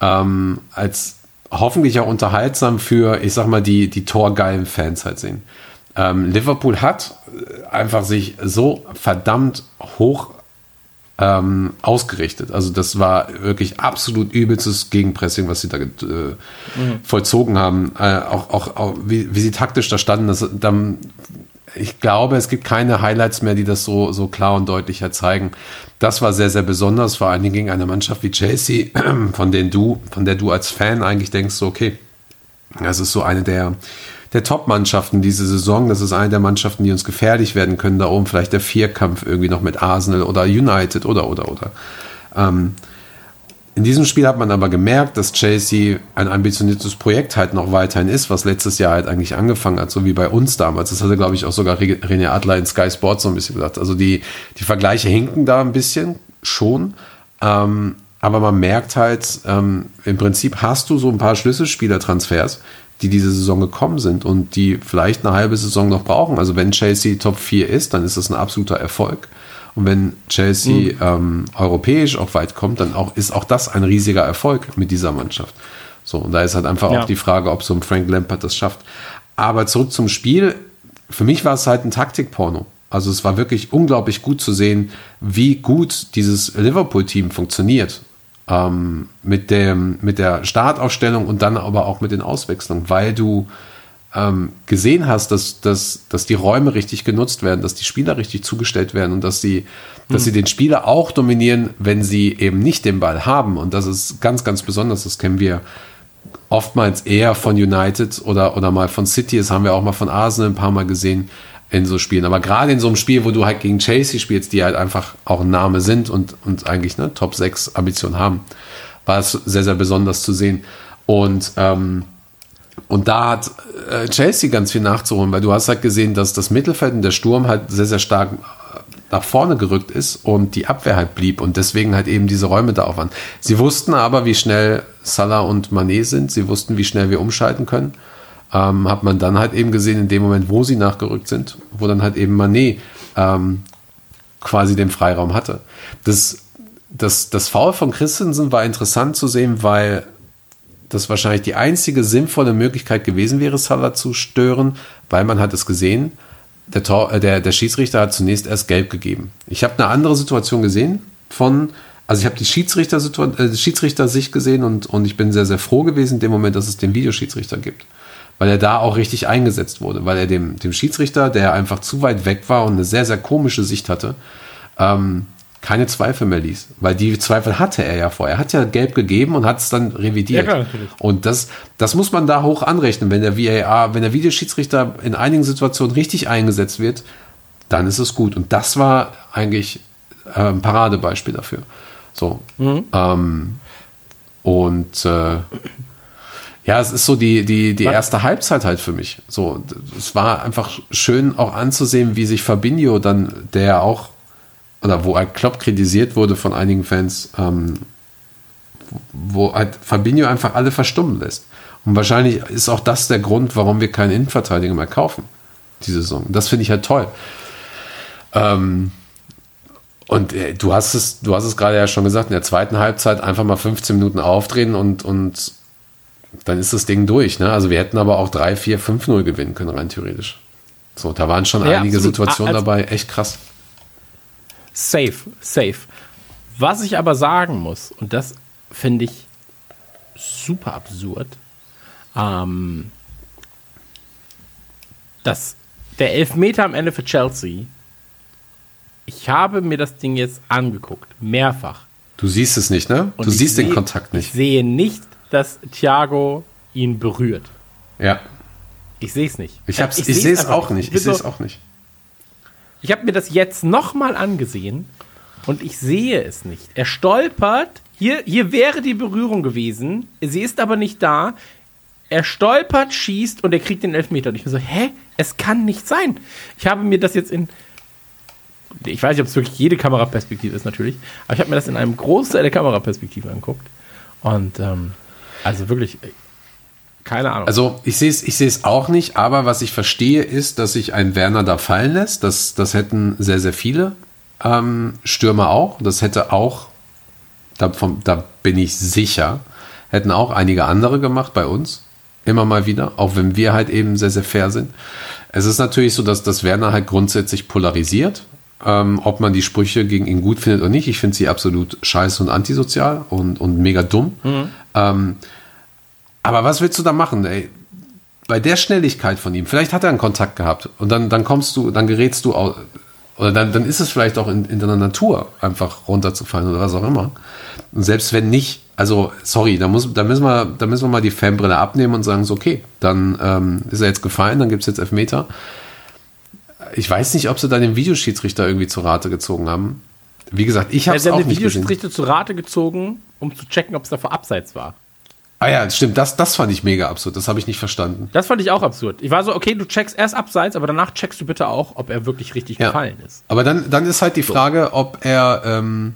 ähm, als hoffentlich auch unterhaltsam für, ich sag mal, die, die torgeilen Fans halt sehen. Ähm, Liverpool hat einfach sich so verdammt hoch ähm, ausgerichtet. Also das war wirklich absolut übelstes Gegenpressing, was sie da äh, vollzogen haben. Äh, auch, auch, auch wie, wie sie taktisch da standen, das, dann, ich glaube, es gibt keine Highlights mehr, die das so, so klar und deutlicher zeigen. Das war sehr, sehr besonders, vor allen Dingen gegen eine Mannschaft wie Chelsea, von denen du, von der du als Fan eigentlich denkst, so, okay, das ist so eine der, der Top-Mannschaften diese Saison. Das ist eine der Mannschaften, die uns gefährlich werden können. Da oben vielleicht der Vierkampf irgendwie noch mit Arsenal oder United oder, oder, oder. Ähm, in diesem Spiel hat man aber gemerkt, dass Chelsea ein ambitioniertes Projekt halt noch weiterhin ist, was letztes Jahr halt eigentlich angefangen hat, so wie bei uns damals. Das hatte, glaube ich, auch sogar Re- René Adler in Sky Sports so ein bisschen gesagt. Also die, die Vergleiche hinken da ein bisschen schon. Ähm, aber man merkt halt, ähm, im Prinzip hast du so ein paar Schlüsselspielertransfers, die diese Saison gekommen sind und die vielleicht eine halbe Saison noch brauchen. Also wenn Chelsea Top 4 ist, dann ist das ein absoluter Erfolg. Und wenn Chelsea ähm, europäisch auch weit kommt, dann auch, ist auch das ein riesiger Erfolg mit dieser Mannschaft. So, und da ist halt einfach Ja. auch die Frage, ob so ein Frank Lampard das schafft. Aber zurück zum Spiel. Für mich war es halt ein Taktikporno. Also es war wirklich unglaublich gut zu sehen, wie gut dieses Liverpool-Team funktioniert. Ähm, mit, dem, mit der Startaufstellung und dann aber auch mit den Auswechslungen, weil du ähm, gesehen hast, dass, dass, dass die Räume richtig genutzt werden, dass die Spieler richtig zugestellt werden und dass sie, dass sie den Spieler auch dominieren, wenn sie eben nicht den Ball haben. Und das ist ganz, ganz besonders. Das kennen wir oftmals eher von United oder, oder mal von City, das haben wir auch mal von Arsenal ein paar Mal gesehen in so Spielen. Aber gerade in so einem Spiel, wo du halt gegen Chelsea spielst, die halt einfach auch ein Name sind und, und eigentlich ne, Top 6 Ambitionen haben, war es sehr, sehr besonders zu sehen. Und, ähm, und da hat äh, Chelsea ganz viel nachzuholen, weil du hast halt gesehen, dass das Mittelfeld und der Sturm halt sehr, sehr stark nach vorne gerückt ist und die Abwehr halt blieb und deswegen halt eben diese Räume da auf waren. Sie wussten aber, wie schnell Salah und Manet sind. Sie wussten, wie schnell wir umschalten können. Ähm, hat man dann halt eben gesehen, in dem Moment, wo sie nachgerückt sind, wo dann halt eben Manet ähm, quasi den Freiraum hatte. Das, das, das Foul von Christensen war interessant zu sehen, weil das wahrscheinlich die einzige sinnvolle Möglichkeit gewesen wäre, Salah zu stören, weil man hat es gesehen der, Tor, äh, der, der Schiedsrichter hat zunächst erst gelb gegeben. Ich habe eine andere Situation gesehen von, also ich habe die Schiedsrichter, äh, Schiedsrichter-Sicht gesehen und, und ich bin sehr, sehr froh gewesen in dem Moment, dass es den Videoschiedsrichter gibt. Weil er da auch richtig eingesetzt wurde, weil er dem, dem Schiedsrichter, der einfach zu weit weg war und eine sehr, sehr komische Sicht hatte, ähm, keine Zweifel mehr ließ. Weil die Zweifel hatte er ja vorher. Er hat ja gelb gegeben und hat es dann revidiert. Ja. Und das, das muss man da hoch anrechnen. Wenn der VAR, wenn der Videoschiedsrichter in einigen Situationen richtig eingesetzt wird, dann ist es gut. Und das war eigentlich äh, ein Paradebeispiel dafür. So. Mhm. Ähm, und äh, ja, es ist so die, die, die erste Halbzeit halt für mich. So, es war einfach schön auch anzusehen, wie sich Fabinho dann, der auch oder wo halt Klopp kritisiert wurde von einigen Fans, ähm, wo halt Fabinho einfach alle verstummen lässt. Und wahrscheinlich ist auch das der Grund, warum wir keinen Innenverteidiger mehr kaufen, diese Saison. Das finde ich halt toll. Ähm, und äh, du hast es, du hast es gerade ja schon gesagt, in der zweiten Halbzeit einfach mal 15 Minuten aufdrehen und, und dann ist das Ding durch. Ne? Also wir hätten aber auch 3, 4, 5-0 gewinnen können, rein theoretisch. So, da waren schon ja, einige absolut. Situationen also, dabei, echt krass. Safe, safe. Was ich aber sagen muss, und das finde ich super absurd, ähm, dass der Elfmeter am Ende für Chelsea, ich habe mir das Ding jetzt angeguckt, mehrfach. Du siehst es nicht, ne? Du siehst seh, den Kontakt nicht. Ich sehe nicht, dass Thiago ihn berührt. Ja. Ich sehe es nicht. Ich, ich, ich sehe es auch nicht. Ich sehe es auch nicht. Ich habe mir das jetzt nochmal angesehen und ich sehe es nicht. Er stolpert. Hier, hier wäre die Berührung gewesen. Sie ist aber nicht da. Er stolpert, schießt und er kriegt den Elfmeter. Und ich bin so, hä? Es kann nicht sein. Ich habe mir das jetzt in. Ich weiß nicht, ob es wirklich jede Kameraperspektive ist, natürlich. Aber ich habe mir das in einem Großteil der Kameraperspektive angeguckt. Und ähm, also wirklich, keine Ahnung. Also ich sehe es ich auch nicht, aber was ich verstehe ist, dass sich ein Werner da fallen lässt. Das, das hätten sehr, sehr viele ähm, Stürmer auch. Das hätte auch, da, vom, da bin ich sicher, hätten auch einige andere gemacht bei uns. Immer mal wieder, auch wenn wir halt eben sehr, sehr fair sind. Es ist natürlich so, dass das Werner halt grundsätzlich polarisiert. Ähm, ob man die Sprüche gegen ihn gut findet oder nicht. Ich finde sie absolut scheiße und antisozial und, und mega dumm. Mhm. Ähm, aber was willst du da machen, ey? Bei der Schnelligkeit von ihm, vielleicht hat er einen Kontakt gehabt und dann, dann kommst du, dann gerätst du, auch, oder dann, dann ist es vielleicht auch in, in deiner Natur, einfach runterzufallen oder was auch immer. Und selbst wenn nicht, also sorry, da, muss, da, müssen, wir, da müssen wir mal die Fanbrille abnehmen und sagen, so, okay, dann ähm, ist er jetzt gefallen, dann gibt es jetzt Elfmeter. Ich weiß nicht, ob sie dann den Videoschiedsrichter irgendwie zu Rate gezogen haben. Wie gesagt, ich habe es ja, auch nicht gesehen. Sie haben den Videoschiedsrichter zu Rate gezogen, um zu checken, ob es davor abseits war. Ah ja, stimmt, das, das fand ich mega absurd, das habe ich nicht verstanden. Das fand ich auch absurd. Ich war so, okay, du checkst erst abseits, aber danach checkst du bitte auch, ob er wirklich richtig ja. gefallen ist. Aber dann, dann ist halt die Frage, ob er, ähm,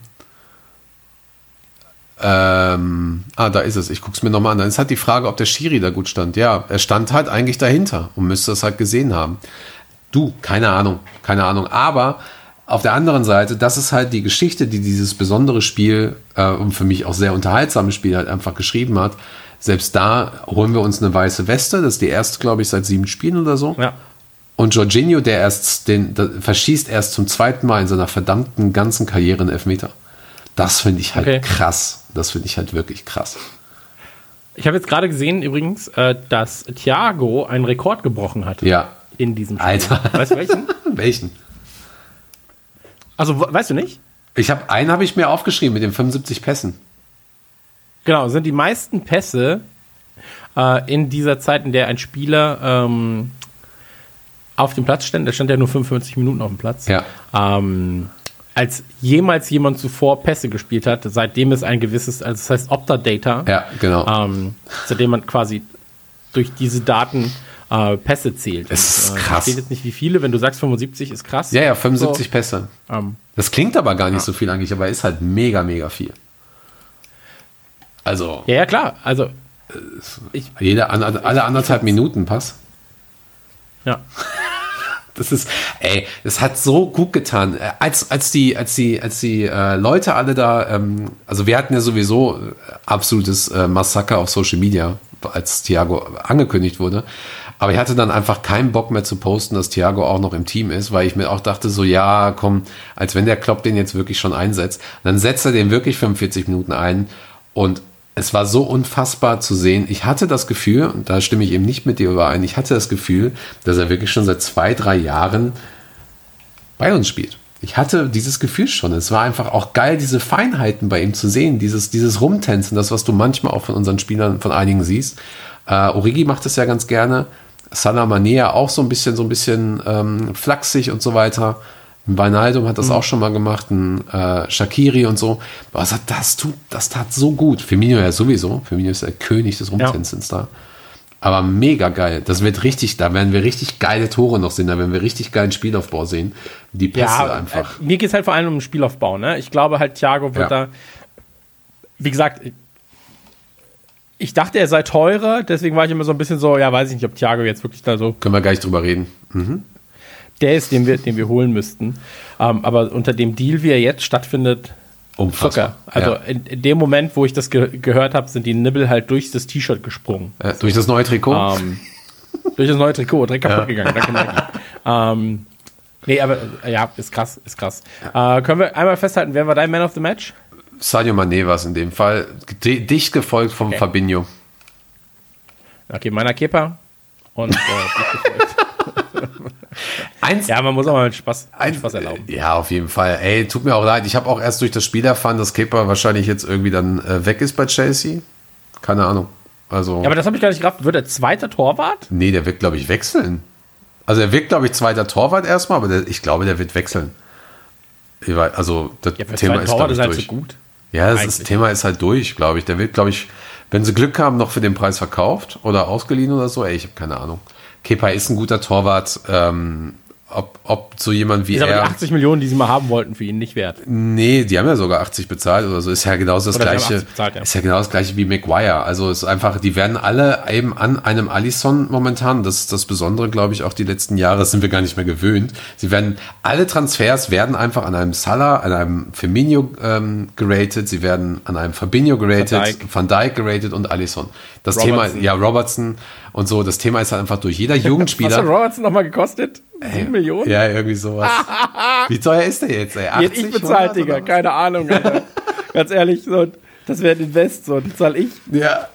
ähm, ah, da ist es, ich guck's mir nochmal an. Dann ist halt die Frage, ob der Schiri da gut stand. Ja, er stand halt eigentlich dahinter und müsste es halt gesehen haben. Du, keine Ahnung, keine Ahnung. Aber auf der anderen Seite, das ist halt die Geschichte, die dieses besondere Spiel äh, und für mich auch sehr unterhaltsame Spiel halt einfach geschrieben hat. Selbst da holen wir uns eine weiße Weste. Das ist die erste, glaube ich, seit sieben Spielen oder so. Ja. Und Jorginho, der erst den, der verschießt erst zum zweiten Mal in seiner verdammten ganzen Karriere einen Elfmeter. Das finde ich halt okay. krass. Das finde ich halt wirklich krass. Ich habe jetzt gerade gesehen übrigens, äh, dass Thiago einen Rekord gebrochen hat. Ja. In diesem Spiel. Alter. Weißt du welchen? welchen? Also, weißt du nicht? Ich habe einen habe ich mir aufgeschrieben mit den 75 Pässen. Genau, sind die meisten Pässe äh, in dieser Zeit, in der ein Spieler ähm, auf dem Platz stand, der stand ja nur 55 Minuten auf dem Platz, Ja. ähm, als jemals jemand zuvor Pässe gespielt hat, seitdem es ein gewisses, also das heißt Opta-Data, Ja, genau. ähm, seitdem man quasi durch diese Daten äh, Pässe zählt. Es ist Und, äh, krass. Ich weiß jetzt nicht wie viele, wenn du sagst 75 ist krass. ja, ja, 75 Pässe. So, ähm, Das klingt aber gar nicht so viel eigentlich, aber ist halt mega, mega viel. Also, ja, ja, klar. Also, jede, an, alle anderthalb Minuten Pass. ja. Das ist, ey, es hat so gut getan. Äh, Als, als die, als die, als die äh, Leute alle da, ähm, also wir hatten ja sowieso äh, absolutes äh, Massaker auf Social Media, als Thiago angekündigt wurde. Aber ich hatte dann einfach keinen Bock mehr zu posten, dass Thiago auch noch im Team ist, weil ich mir auch dachte, so, ja, komm, als wenn der Klopp den jetzt wirklich schon einsetzt. Dann setzt er den wirklich 45 Minuten ein und es war so unfassbar zu sehen. Ich hatte das Gefühl, und da stimme ich eben nicht mit dir überein, ich hatte das Gefühl, dass er wirklich schon seit zwei, drei Jahren bei uns spielt. Ich hatte dieses Gefühl schon. Es war einfach auch geil, diese Feinheiten bei ihm zu sehen, dieses, dieses Rumtänzen, das, was du manchmal auch von unseren Spielern, von einigen siehst. Äh, Origi macht das ja ganz gerne. Salah Manea auch so ein bisschen, so ein bisschen ähm, flachsig und so weiter. Ein Wijnaldum hat das auch schon mal gemacht, ein äh, Shakiri und so. Aber das, hat- das, tut, das tat so gut. Firmino ja sowieso. Firmino ist der König des Rumtänzens da. Aber mega geil. Das wird richtig, da werden wir richtig geile Tore noch sehen, da werden wir richtig geilen Spielaufbau sehen. Die Pässe Ja, einfach. Äh, mir geht es halt vor allem um den Spielaufbau. Ne? Ich glaube halt, Thiago wird Ja. da, wie gesagt, ich- dachte, er sei teurer, deswegen war ich immer so ein bisschen so, ja, weiß ich nicht, ob Thiago jetzt wirklich da so Können wir gleich drüber reden. der ist, den wir, den wir holen müssten. Ähm, aber unter dem Deal, wie er jetzt stattfindet, Unfassbar. Zucker. Also ja. in, in dem Moment, wo ich das ge gehört habe, sind die Nibbel halt durch das T-Shirt gesprungen. Äh, durch das neue Trikot. Ähm, durch das neue Trikot, direkt kaputt gegangen. Danke, Nike. ähm, nee, aber äh, ja, ist krass, ist krass. Äh, können wir einmal festhalten, wer war dein Man of the Match? Sadio Mané war es in dem Fall. Dicht gefolgt vom Okay. Fabinho. Okay, meiner Kepa. Und äh. Eins, ja, man muss auch mal mit Spaß, mit ein, Spaß erlauben. Ja, auf jeden Fall. Ey, tut mir auch leid. Ich habe auch erst durch das Spiel erfahren, dass Kepa wahrscheinlich jetzt irgendwie dann äh, weg ist bei Chelsea. Keine Ahnung. Also, Ja, aber das habe ich gar nicht gerafft. Wird er zweiter Torwart? nee, der wird, glaube ich, wechseln. Also, er wird, glaube ich, zweiter Torwart erstmal, aber der, ich glaube, der wird wechseln. Ich Also, das Ja, Thema ist, Torwart glaube ist ich, halt durch. so gut. Ja, das, ist. Thema ist halt durch, glaube ich. Der wird, glaube ich, wenn sie Glück haben, noch für den Preis verkauft oder ausgeliehen oder so. Ey, ich habe keine Ahnung. Kepa ist ein guter Torwart. Ähm, ob, ob so jemand wie Ist aber die er. 80 Millionen, die sie mal haben wollten, für ihn nicht wert. Nee, die haben ja sogar 80 bezahlt oder so. Ist ja genauso das Oder gleiche. 80 bezahlt, ja. Ist ja genau das gleiche wie Maguire. Also ist einfach, die werden alle eben an einem Alisson momentan. Das ist das Besondere, glaube ich, auch die letzten Jahre. Das sind wir gar nicht mehr gewöhnt. Sie werden alle Transfers werden einfach an einem Salah, an einem Firmino ähm, geratet. Sie werden an einem Fabinho geratet, Van Dijk. Van Dijk geratet und Alisson. Das Robertson. Thema, ja Robertson und so. Das Thema ist halt einfach durch jeder Was Jugendspieler. hat Robertson nochmal gekostet? 7 Millionen? Ja, irgendwie sowas. Wie teuer ist der jetzt? Ey? Die hätte 80, ich bezahlt, 100 Digga. Keine Ahnung, Alter. Ganz ehrlich, so, das wäre ein Invest, so, die zahl ich. Ja.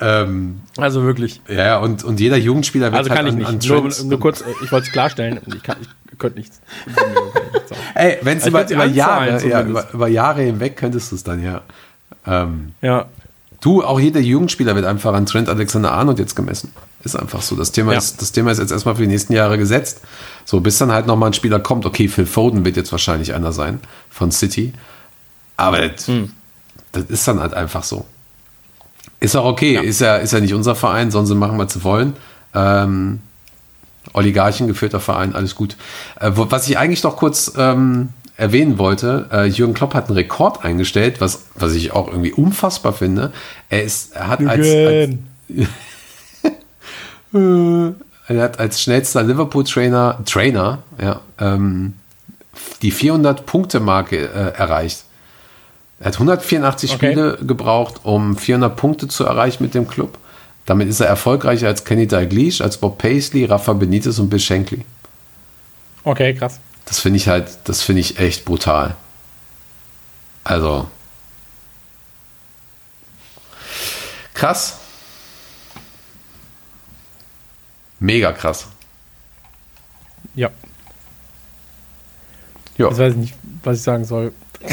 Ähm, Also wirklich. ja, und, und jeder Jugendspieler wird Also halt kann ich an, nicht. an nur, nur kurz, äh, ich wollte es klarstellen. Ich, kann, ich könnte nichts. Ey, wenn es Also über, über, Jahre, ja, über, über Jahre hinweg könntest du es dann, ja. Ähm, Ja. Du, auch jeder Jugendspieler wird einfach an Trent Alexander Arnold jetzt gemessen. Ist einfach so. Das Thema, Ja. ist, das Thema ist jetzt erstmal für die nächsten Jahre gesetzt. So, bis dann halt nochmal ein Spieler kommt. Okay, Phil Foden wird jetzt wahrscheinlich einer sein von City. Aber das, Hm. das ist dann halt einfach so. Ist auch okay. Ist, ja, ist ja nicht unser Verein, sie machen, was sie wollen. Ähm, Oligarchen geführter Verein, alles gut. Äh, was ich eigentlich noch kurz ähm, erwähnen wollte, äh, Jürgen Klopp hat einen Rekord eingestellt, was, was ich auch irgendwie unfassbar finde. Er, ist, er hat als, als Jürgen. er hat als schnellster Liverpool-Trainer Trainer, ja, ähm, die 400-Punkte-Marke äh, erreicht. Er hat 184 Okay. Spiele gebraucht, um 400 Punkte zu erreichen mit dem Club. Damit ist er erfolgreicher als Kenny Dalglish, als Bob Paisley, Rafa Benitez und Bill Shankly. Okay, krass. Das finde ich halt, das finde ich echt brutal. Also. Krass. Mega krass. Ja. Ja. Jetzt weiß ich nicht, was ich sagen soll.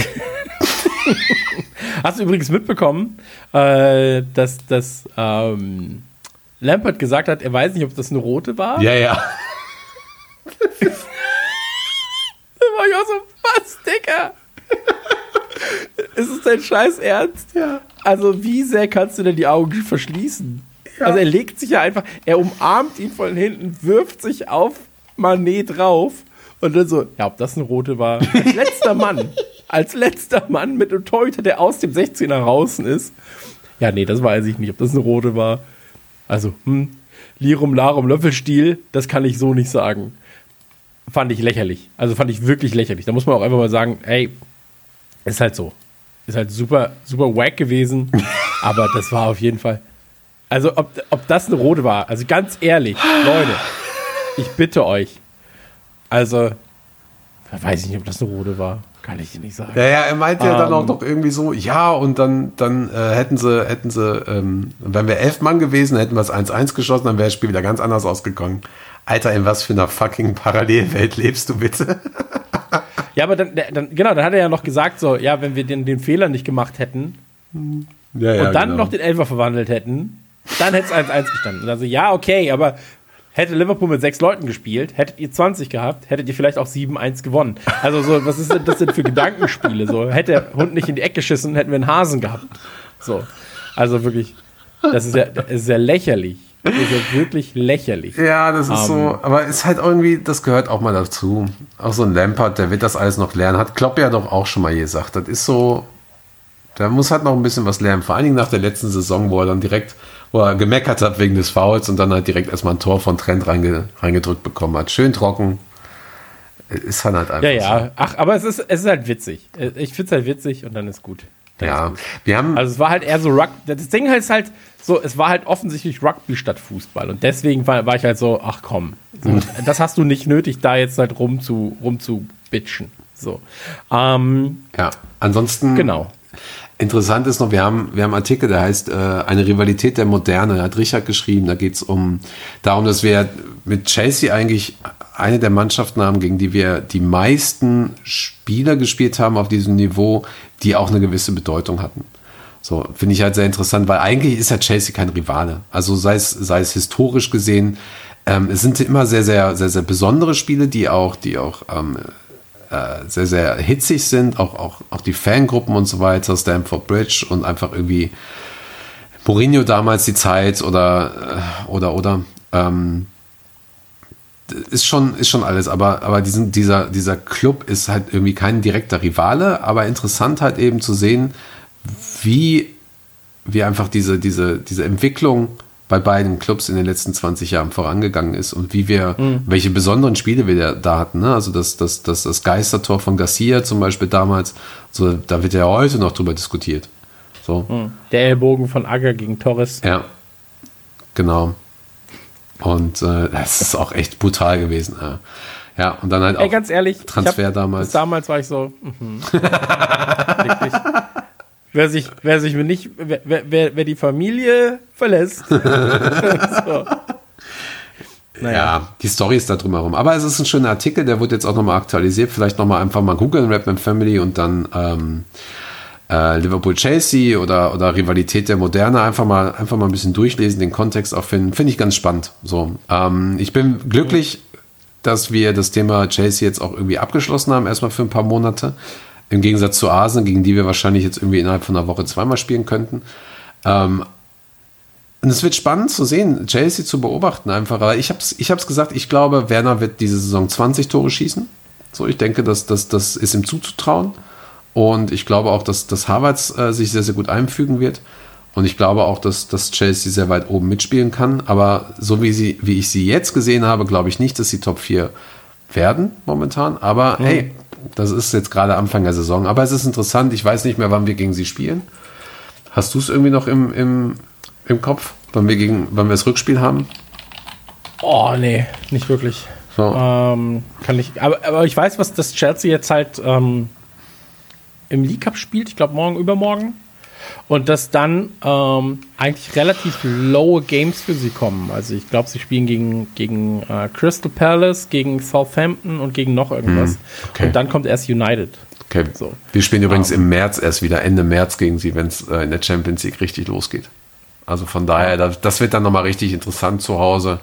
Hast du übrigens mitbekommen, äh, dass, dass ähm, Lampert gesagt hat, er weiß nicht, ob das eine rote war? Ja, ja. Da war ich auch so, was, Digga? Ist es dein Scheiß Ernst? Ja. Also, wie sehr kannst du denn die Augen verschließen? Also, er legt sich ja einfach, er umarmt ihn von hinten, wirft sich auf Manet drauf und dann so, ja, ob das eine rote war. Als letzter Mann, als letzter Mann mit einem Torhüter, der aus dem 16er draußen ist. Ja, nee, das weiß ich nicht, ob das eine rote war. Also, hm, Lirum Larum Löffelstiel, das kann ich so nicht sagen. Fand ich lächerlich. Also fand ich wirklich lächerlich. Da muss man auch einfach mal sagen, ey, ist halt so. Ist halt super, super wack gewesen. aber das war auf jeden Fall. Also, ob, ob das eine rote war, also ganz ehrlich, Leute, ich bitte euch. Also, weiß ich nicht, ob das eine rote war. Kann ich dir nicht sagen. Ja, ja, er meinte ja dann Ähm. auch noch irgendwie so, ja, und dann, dann äh, hätten sie, hätten sie, ähm, wären wir elf Mann gewesen, hätten wir es 1-1 geschossen, dann wäre das Spiel wieder ganz anders ausgegangen. Alter, in was für einer fucking Parallelwelt lebst du bitte? Ja, aber dann, dann, genau, dann hat er ja noch gesagt, so, ja, wenn wir den, den Fehler nicht gemacht hätten Ja, ja, und dann genau. noch den Elfer verwandelt hätten, dann hätte es 1-1 gestanden. Also, ja, okay, aber hätte Liverpool mit sechs Leuten gespielt, hättet ihr 20 gehabt, hättet ihr vielleicht auch 7-1 gewonnen. Also, so, was ist denn das denn für Gedankenspiele? So, hätte der Hund nicht in die Ecke geschissen, hätten wir einen Hasen gehabt. So. Also wirklich, das ist ja, das ist ja lächerlich. Das ist ja wirklich lächerlich. Ja, das ist Ähm. so, aber ist halt irgendwie, das gehört auch mal dazu. Auch so ein Lampard, der wird das alles noch lernen. Hat Klopp ja doch auch schon mal gesagt. Das ist so, der muss halt noch ein bisschen was lernen. Vor allen Dingen nach der letzten Saison, wo er dann direkt, wo er gemeckert hat wegen des Fouls und dann halt direkt erstmal ein Tor von Trent reinge, reingedrückt bekommen hat. Schön trocken. Ist dann halt einfach Ja, ja. Ach, aber es ist, es ist halt witzig. Ich finde es halt witzig und dann ist gut. Ja, wir haben, Also es war halt eher so Rugby. Das Ding ist halt so, es war halt offensichtlich Rugby statt Fußball. Und deswegen war, war ich halt so, ach komm, so, das hast du nicht nötig, da jetzt halt rum zu, rum zu bitchen. So. Ähm, ja, ansonsten. genau. Interessant ist noch, wir haben, wir haben einen Artikel, der heißt äh, Eine Rivalität der Moderne, hat Richard geschrieben. Da geht es um darum, dass wir mit Chelsea eigentlich eine der Mannschaften haben, gegen die wir die meisten Spieler gespielt haben auf diesem Niveau, die auch eine gewisse Bedeutung hatten. So, finde ich halt sehr interessant, weil eigentlich ist ja Chelsea kein Rivale. Also sei es, sei es historisch gesehen, ähm, es sind immer sehr, sehr, sehr, sehr besondere Spiele, die auch, die auch ähm, äh, sehr, sehr hitzig sind, auch, auch, auch die Fangruppen und so weiter, Stamford Bridge und einfach irgendwie Mourinho damals die Zeit oder, äh, oder, oder, ähm, ist schon, ist schon alles, aber, aber diesen, dieser, dieser Club ist halt irgendwie kein direkter Rivale, aber interessant halt eben zu sehen, wie, wie einfach diese, diese, diese Entwicklung bei beiden Clubs in den letzten 20 Jahren vorangegangen ist und wie wir, welche besonderen Spiele wir da- da hatten. Ne? Also das, das, das, das Geistertor von Garcia zum Beispiel damals, so, da wird ja heute noch drüber diskutiert. So. Der Ellbogen von Agger gegen Torres. Ja, genau. Und äh, das ist auch echt brutal gewesen. Ja, ja und dann halt auch Ey, ganz ehrlich, ich Transfer hab- damals. damals war ich so, mhm. Wirklich. Wer sich, wer sich nicht, wer, wer, wer die Familie verlässt. so. Naja. Ja, die Story ist da drumherum. Aber es ist ein schöner Artikel, der wird jetzt auch nochmal aktualisiert. Vielleicht nochmal einfach mal googeln, Rapman Family und dann ähm, äh, Liverpool Chelsea oder, oder Rivalität der Moderne. Einfach mal, einfach mal ein bisschen durchlesen, den Kontext auch finden. Finde ich ganz spannend. So, ähm, ich bin glücklich, dass wir das Thema Chelsea jetzt auch irgendwie abgeschlossen haben, erstmal für ein paar Monate. Im Gegensatz zu Arsenal, gegen die wir wahrscheinlich jetzt irgendwie innerhalb von einer Woche zweimal spielen könnten. Ähm, und es wird spannend zu sehen, Chelsea zu beobachten einfach. Ich habe es ich hab's gesagt, ich glaube, Werner wird diese Saison 20 Tore schießen. So, ich denke, dass, dass, das ist ihm zuzutrauen. Und ich glaube auch, dass, dass Havertz äh, sich sehr, sehr gut einfügen wird. Und ich glaube auch, dass, dass Chelsea sehr weit oben mitspielen kann. Aber so wie, sie, wie ich sie jetzt gesehen habe, glaube ich nicht, dass sie Top 4 werden momentan. Aber hey, das ist jetzt gerade Anfang der Saison. Aber es ist interessant. Ich weiß nicht mehr, wann wir gegen sie spielen. Hast du es irgendwie noch im, im, im Kopf, wann wir, gegen, wann wir das Rückspiel haben? Oh, nee, nicht wirklich. So. Ähm, kann ich, aber, aber ich weiß, was das Chelsea jetzt halt ähm, im League Cup spielt, ich glaube morgen, übermorgen. Und dass dann ähm, eigentlich relativ lowe Games für sie kommen. Also ich glaube, sie spielen gegen, gegen äh, Crystal Palace, gegen Southampton und gegen noch irgendwas. okay. Und dann kommt erst United. Okay. So. Wir spielen übrigens im März erst wieder, Ende März gegen sie, wenn es äh, in der Champions League richtig losgeht. Also von daher, das, das wird dann nochmal richtig interessant zu Hause.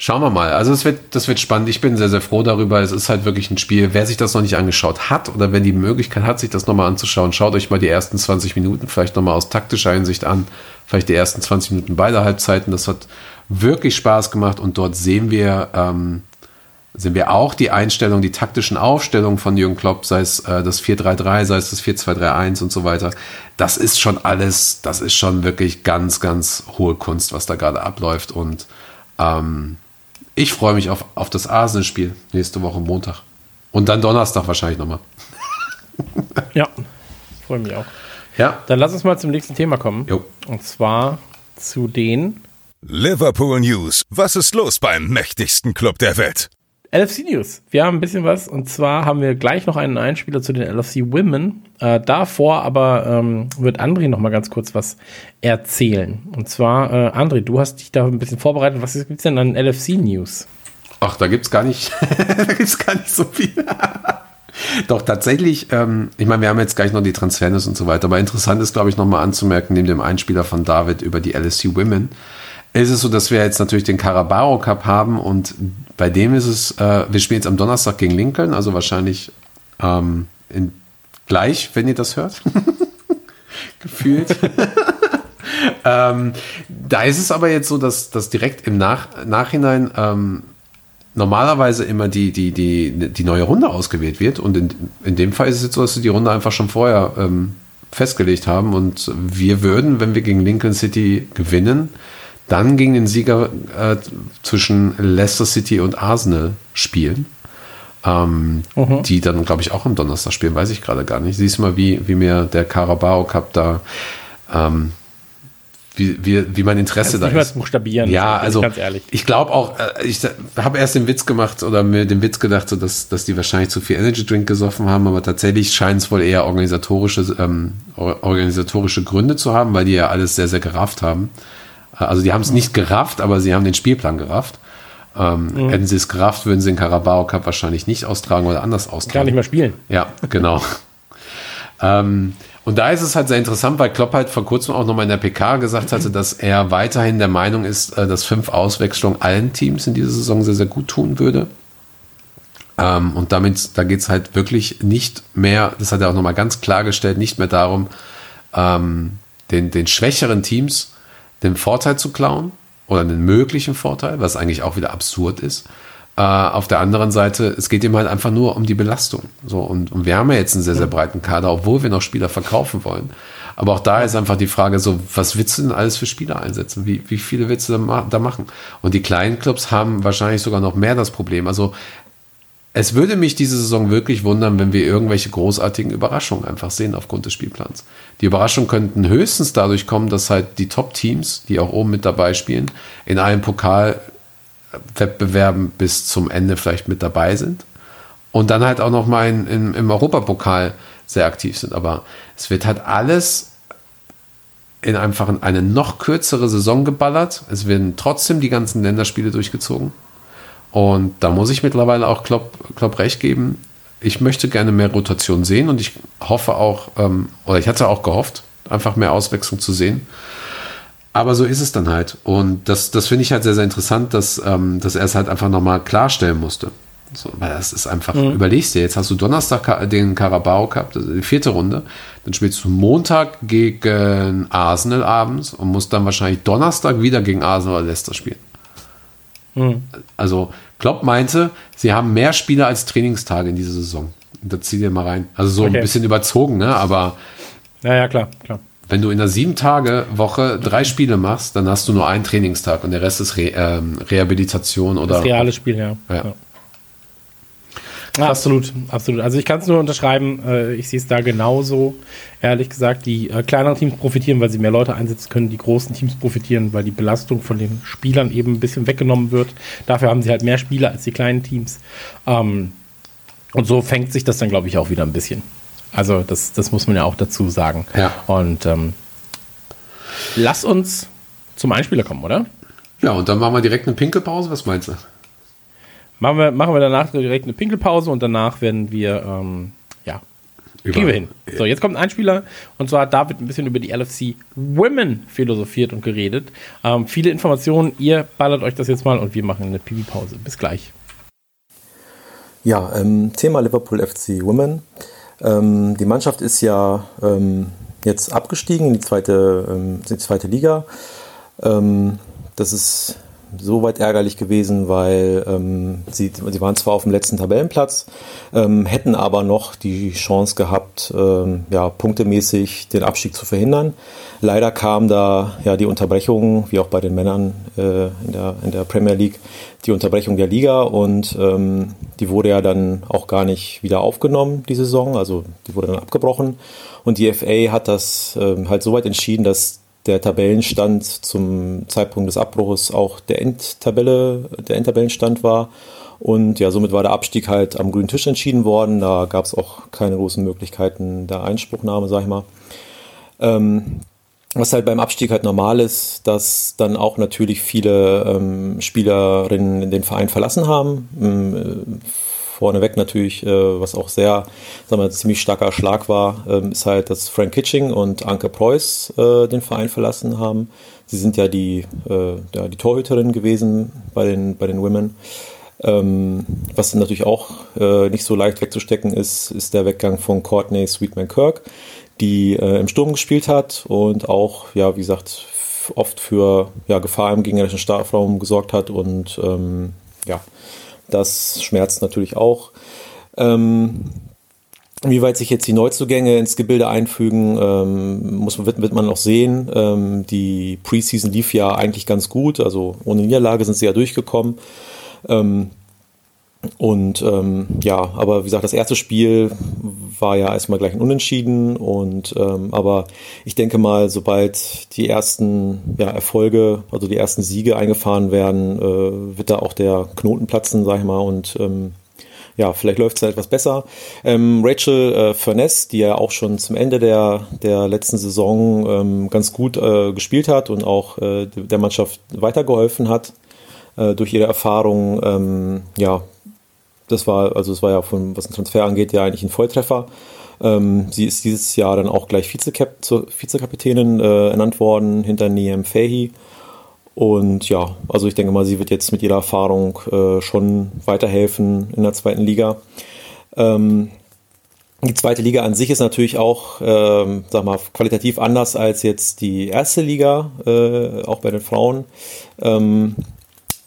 Schauen wir mal. Also es wird, das wird spannend. Ich bin sehr, sehr froh darüber. Es ist halt wirklich ein Spiel. Wer sich das noch nicht angeschaut hat oder wenn die Möglichkeit hat, sich das nochmal anzuschauen, schaut euch mal die ersten 20 Minuten vielleicht nochmal aus taktischer Hinsicht an. Vielleicht die ersten 20 Minuten beider Halbzeiten. Das hat wirklich Spaß gemacht und dort sehen wir, ähm, sehen wir auch die Einstellung, die taktischen Aufstellungen von Jürgen Klopp, sei es äh, das 4-3-3, sei es das 4-2-3-1 und so weiter. Das ist schon alles, das ist schon wirklich ganz, ganz hohe Kunst, was da gerade abläuft. Und ähm, ich freue mich auf, auf das Arsenal-Spiel nächste Woche Montag. Und dann Donnerstag wahrscheinlich nochmal. Ja, freue mich auch. Ja. Dann lass uns mal zum nächsten Thema kommen. Jo. Und zwar zu den Liverpool News. Was ist los beim mächtigsten Club der Welt? LFC News. Wir haben ein bisschen was und zwar haben wir gleich noch einen Einspieler zu den LFC Women. Äh, davor aber ähm, wird André noch mal ganz kurz was erzählen. Und zwar, äh, André, du hast dich da ein bisschen vorbereitet. Was gibt's denn an LFC News? Ach, da gibt's gar gar nicht so viel. Doch tatsächlich, ähm, ich meine, wir haben jetzt gleich noch die Transfernews und so weiter, aber interessant ist, glaube ich, nochmal anzumerken, neben dem Einspieler von David über die LSC Women, ist es so, dass wir jetzt natürlich den Carabao Cup haben und bei dem ist es, äh, wir spielen jetzt am Donnerstag gegen Lincoln, also wahrscheinlich ähm, in, gleich, wenn ihr das hört. Gefühlt. ähm, da ist es aber jetzt so, dass, dass direkt im Nach Nachhinein ähm, normalerweise immer die, die, die, die neue Runde ausgewählt wird. Und in, in dem Fall ist es jetzt so, dass sie die Runde einfach schon vorher ähm, festgelegt haben. Und wir würden, wenn wir gegen Lincoln City gewinnen, dann gegen den Sieger äh, zwischen Leicester City und Arsenal spielen. Ähm, Die dann, glaube ich, auch am Donnerstag spielen, weiß ich gerade gar nicht. Siehst mal, wie, wie mir der Carabao Cup da, ähm, wie, wie, wie mein Interesse Kannst da nicht mal ist. buchstabieren. Ja, also ganz ehrlich. ich glaube auch, äh, ich habe erst den Witz gemacht oder mir den Witz gedacht, so dass, dass die wahrscheinlich zu viel Energy Drink gesoffen haben, aber tatsächlich scheint es wohl eher organisatorische, ähm, or- organisatorische Gründe zu haben, weil die ja alles sehr, sehr gerafft haben. Also die haben es nicht gerafft, aber sie haben den Spielplan gerafft. Ähm, Mhm. Hätten sie es gerafft, würden sie den Carabao Cup wahrscheinlich nicht austragen oder anders austragen. Gar nicht mehr spielen. Ja, genau. ähm, und da ist es halt sehr interessant, weil Klopp halt vor kurzem auch nochmal in der PK gesagt hatte, dass er weiterhin der Meinung ist, äh, dass fünf Auswechslungen allen Teams in dieser Saison sehr, sehr gut tun würde. Ähm, und damit, da geht es halt wirklich nicht mehr, das hat er auch nochmal ganz klargestellt, nicht mehr darum, ähm, den, den schwächeren Teams den Vorteil zu klauen oder einen möglichen Vorteil, was eigentlich auch wieder absurd ist. Äh, auf der anderen Seite, es geht ihm halt einfach nur um die Belastung. So, und, und wir haben ja jetzt einen sehr, sehr breiten Kader, obwohl wir noch Spieler verkaufen wollen. Aber auch da ist einfach die Frage so, was willst du denn alles für Spieler einsetzen? Wie, wie viele willst du da, ma- da machen? Und die kleinen Clubs haben wahrscheinlich sogar noch mehr das Problem. Also es würde mich diese Saison wirklich wundern, wenn wir irgendwelche großartigen Überraschungen einfach sehen aufgrund des Spielplans. Die Überraschungen könnten höchstens dadurch kommen, dass halt die Top-Teams, die auch oben mit dabei spielen, in allen Pokalwettbewerben bis zum Ende vielleicht mit dabei sind und dann halt auch noch mal in, in, im Europapokal sehr aktiv sind. Aber es wird halt alles in einfach in eine noch kürzere Saison geballert. Es werden trotzdem die ganzen Länderspiele durchgezogen. Und da muss ich mittlerweile auch Klopp, Klopp recht geben. Ich möchte gerne mehr Rotation sehen und ich hoffe auch, ähm, oder ich hatte auch gehofft, einfach mehr Auswechslung zu sehen. Aber so ist es dann halt. Und das, das finde ich halt sehr, sehr interessant, dass, ähm, dass er es halt einfach nochmal klarstellen musste. So, weil das ist einfach, überlegst dir, jetzt hast du Donnerstag den Carabao Cup, das ist die vierte Runde, dann spielst du Montag gegen Arsenal abends und musst dann wahrscheinlich Donnerstag wieder gegen Arsenal oder Leicester spielen. Also Klopp meinte, sie haben mehr Spieler als Trainingstage in dieser Saison. Da zieh dir mal rein. Also so Okay. ein bisschen überzogen, ne? aber Ja, ja, klar, klar. wenn du in einer sieben Tage Woche drei Spiele machst, dann hast du nur einen Trainingstag und der Rest ist Re ähm, Rehabilitation oder Das reale Spiel, ja. Ja. Ja, absolut, absolut. Also ich kann es nur unterschreiben, äh, ich sehe es da genauso. Ehrlich gesagt, die äh, kleineren Teams profitieren, weil sie mehr Leute einsetzen können. Die großen Teams profitieren, weil die Belastung von den Spielern eben ein bisschen weggenommen wird. Dafür haben sie halt mehr Spieler als die kleinen Teams. Ähm, und so fängt sich das dann, glaube ich, auch wieder ein bisschen. Also das, das muss man ja auch dazu sagen. Ja. Und ähm, lass uns zum Einspieler kommen, oder? Ja, und dann machen wir direkt eine Pinkelpause. Was meinst du? Machen wir, machen wir danach direkt eine Pinkelpause und danach werden wir ähm, ja, Kriegen wir hin. So, jetzt kommt ein Einspieler und zwar da wird ein bisschen über die LFC Women philosophiert und geredet. Ähm, viele Informationen, ihr ballert euch das jetzt mal und wir machen eine Pipi-Pause. Bis gleich. Ja, ähm, Thema Liverpool FC Women. Ähm, die Mannschaft ist ja ähm, jetzt abgestiegen in die zweite, ähm, die zweite Liga. Ähm, das ist soweit ärgerlich gewesen, weil ähm, sie, sie waren zwar auf dem letzten Tabellenplatz, ähm, hätten aber noch die Chance gehabt, ähm, ja, punktemäßig den Abstieg zu verhindern. Leider kam da ja die Unterbrechung, wie auch bei den Männern äh, in, der, in der Premier League, die Unterbrechung der Liga und ähm, die wurde ja dann auch gar nicht wieder aufgenommen, die Saison, also die wurde dann abgebrochen. Und die FA hat das ähm, halt soweit entschieden, dass der Tabellenstand zum Zeitpunkt des Abbruches auch der Endtabelle, der Endtabellenstand war. Und ja, somit war der Abstieg halt am grünen Tisch entschieden worden. Da gab es auch keine großen Möglichkeiten der Einspruchnahme, sag ich mal. Ähm, was halt beim Abstieg halt normal ist, dass dann auch natürlich viele ähm, Spielerinnen den Verein verlassen haben. Ähm, vorneweg natürlich, äh, was auch sehr, sagen wir, ziemlich starker Schlag war, ähm, ist halt, dass Frank Kitching und Anke Preuß äh, den Verein verlassen haben. Sie sind ja die, äh, ja, die Torhüterin gewesen bei den, bei den Women. Ähm, was natürlich auch äh, nicht so leicht wegzustecken ist, ist der Weggang von Courtney Sweetman Kirk, die äh, im Sturm gespielt hat und auch, ja, wie gesagt, oft für ja, Gefahr im gegnerischen Strafraum gesorgt hat und ähm, ja, das schmerzt natürlich auch. Ähm, Inwieweit sich jetzt die Neuzugänge ins Gebilde einfügen, ähm, muss, wird, wird man noch sehen. Ähm, die Preseason lief ja eigentlich ganz gut, also ohne Niederlage sind sie ja durchgekommen. Ähm, und ähm, ja, aber wie gesagt, das erste Spiel war ja erstmal gleich ein Unentschieden. Und ähm, aber ich denke mal, sobald die ersten ja, Erfolge, also die ersten Siege eingefahren werden, äh, wird da auch der Knoten platzen, sag ich mal. Und ähm, ja, vielleicht läuft es halt etwas besser. Ähm, Rachel äh, Furness, die ja auch schon zum Ende der, der letzten Saison ähm, ganz gut äh, gespielt hat und auch äh, der Mannschaft weitergeholfen hat äh, durch ihre Erfahrung, ähm, ja, das war, also es war ja von, was den Transfer angeht, ja eigentlich ein Volltreffer. Ähm, sie ist dieses Jahr dann auch gleich Vizekap zur Vizekapitänin äh, ernannt worden, hinter Niem Fahy. Und ja, also ich denke mal, sie wird jetzt mit ihrer Erfahrung äh, schon weiterhelfen in der zweiten Liga. Ähm, die zweite Liga an sich ist natürlich auch, ähm, sag mal, qualitativ anders als jetzt die erste Liga, äh, auch bei den Frauen. Ähm,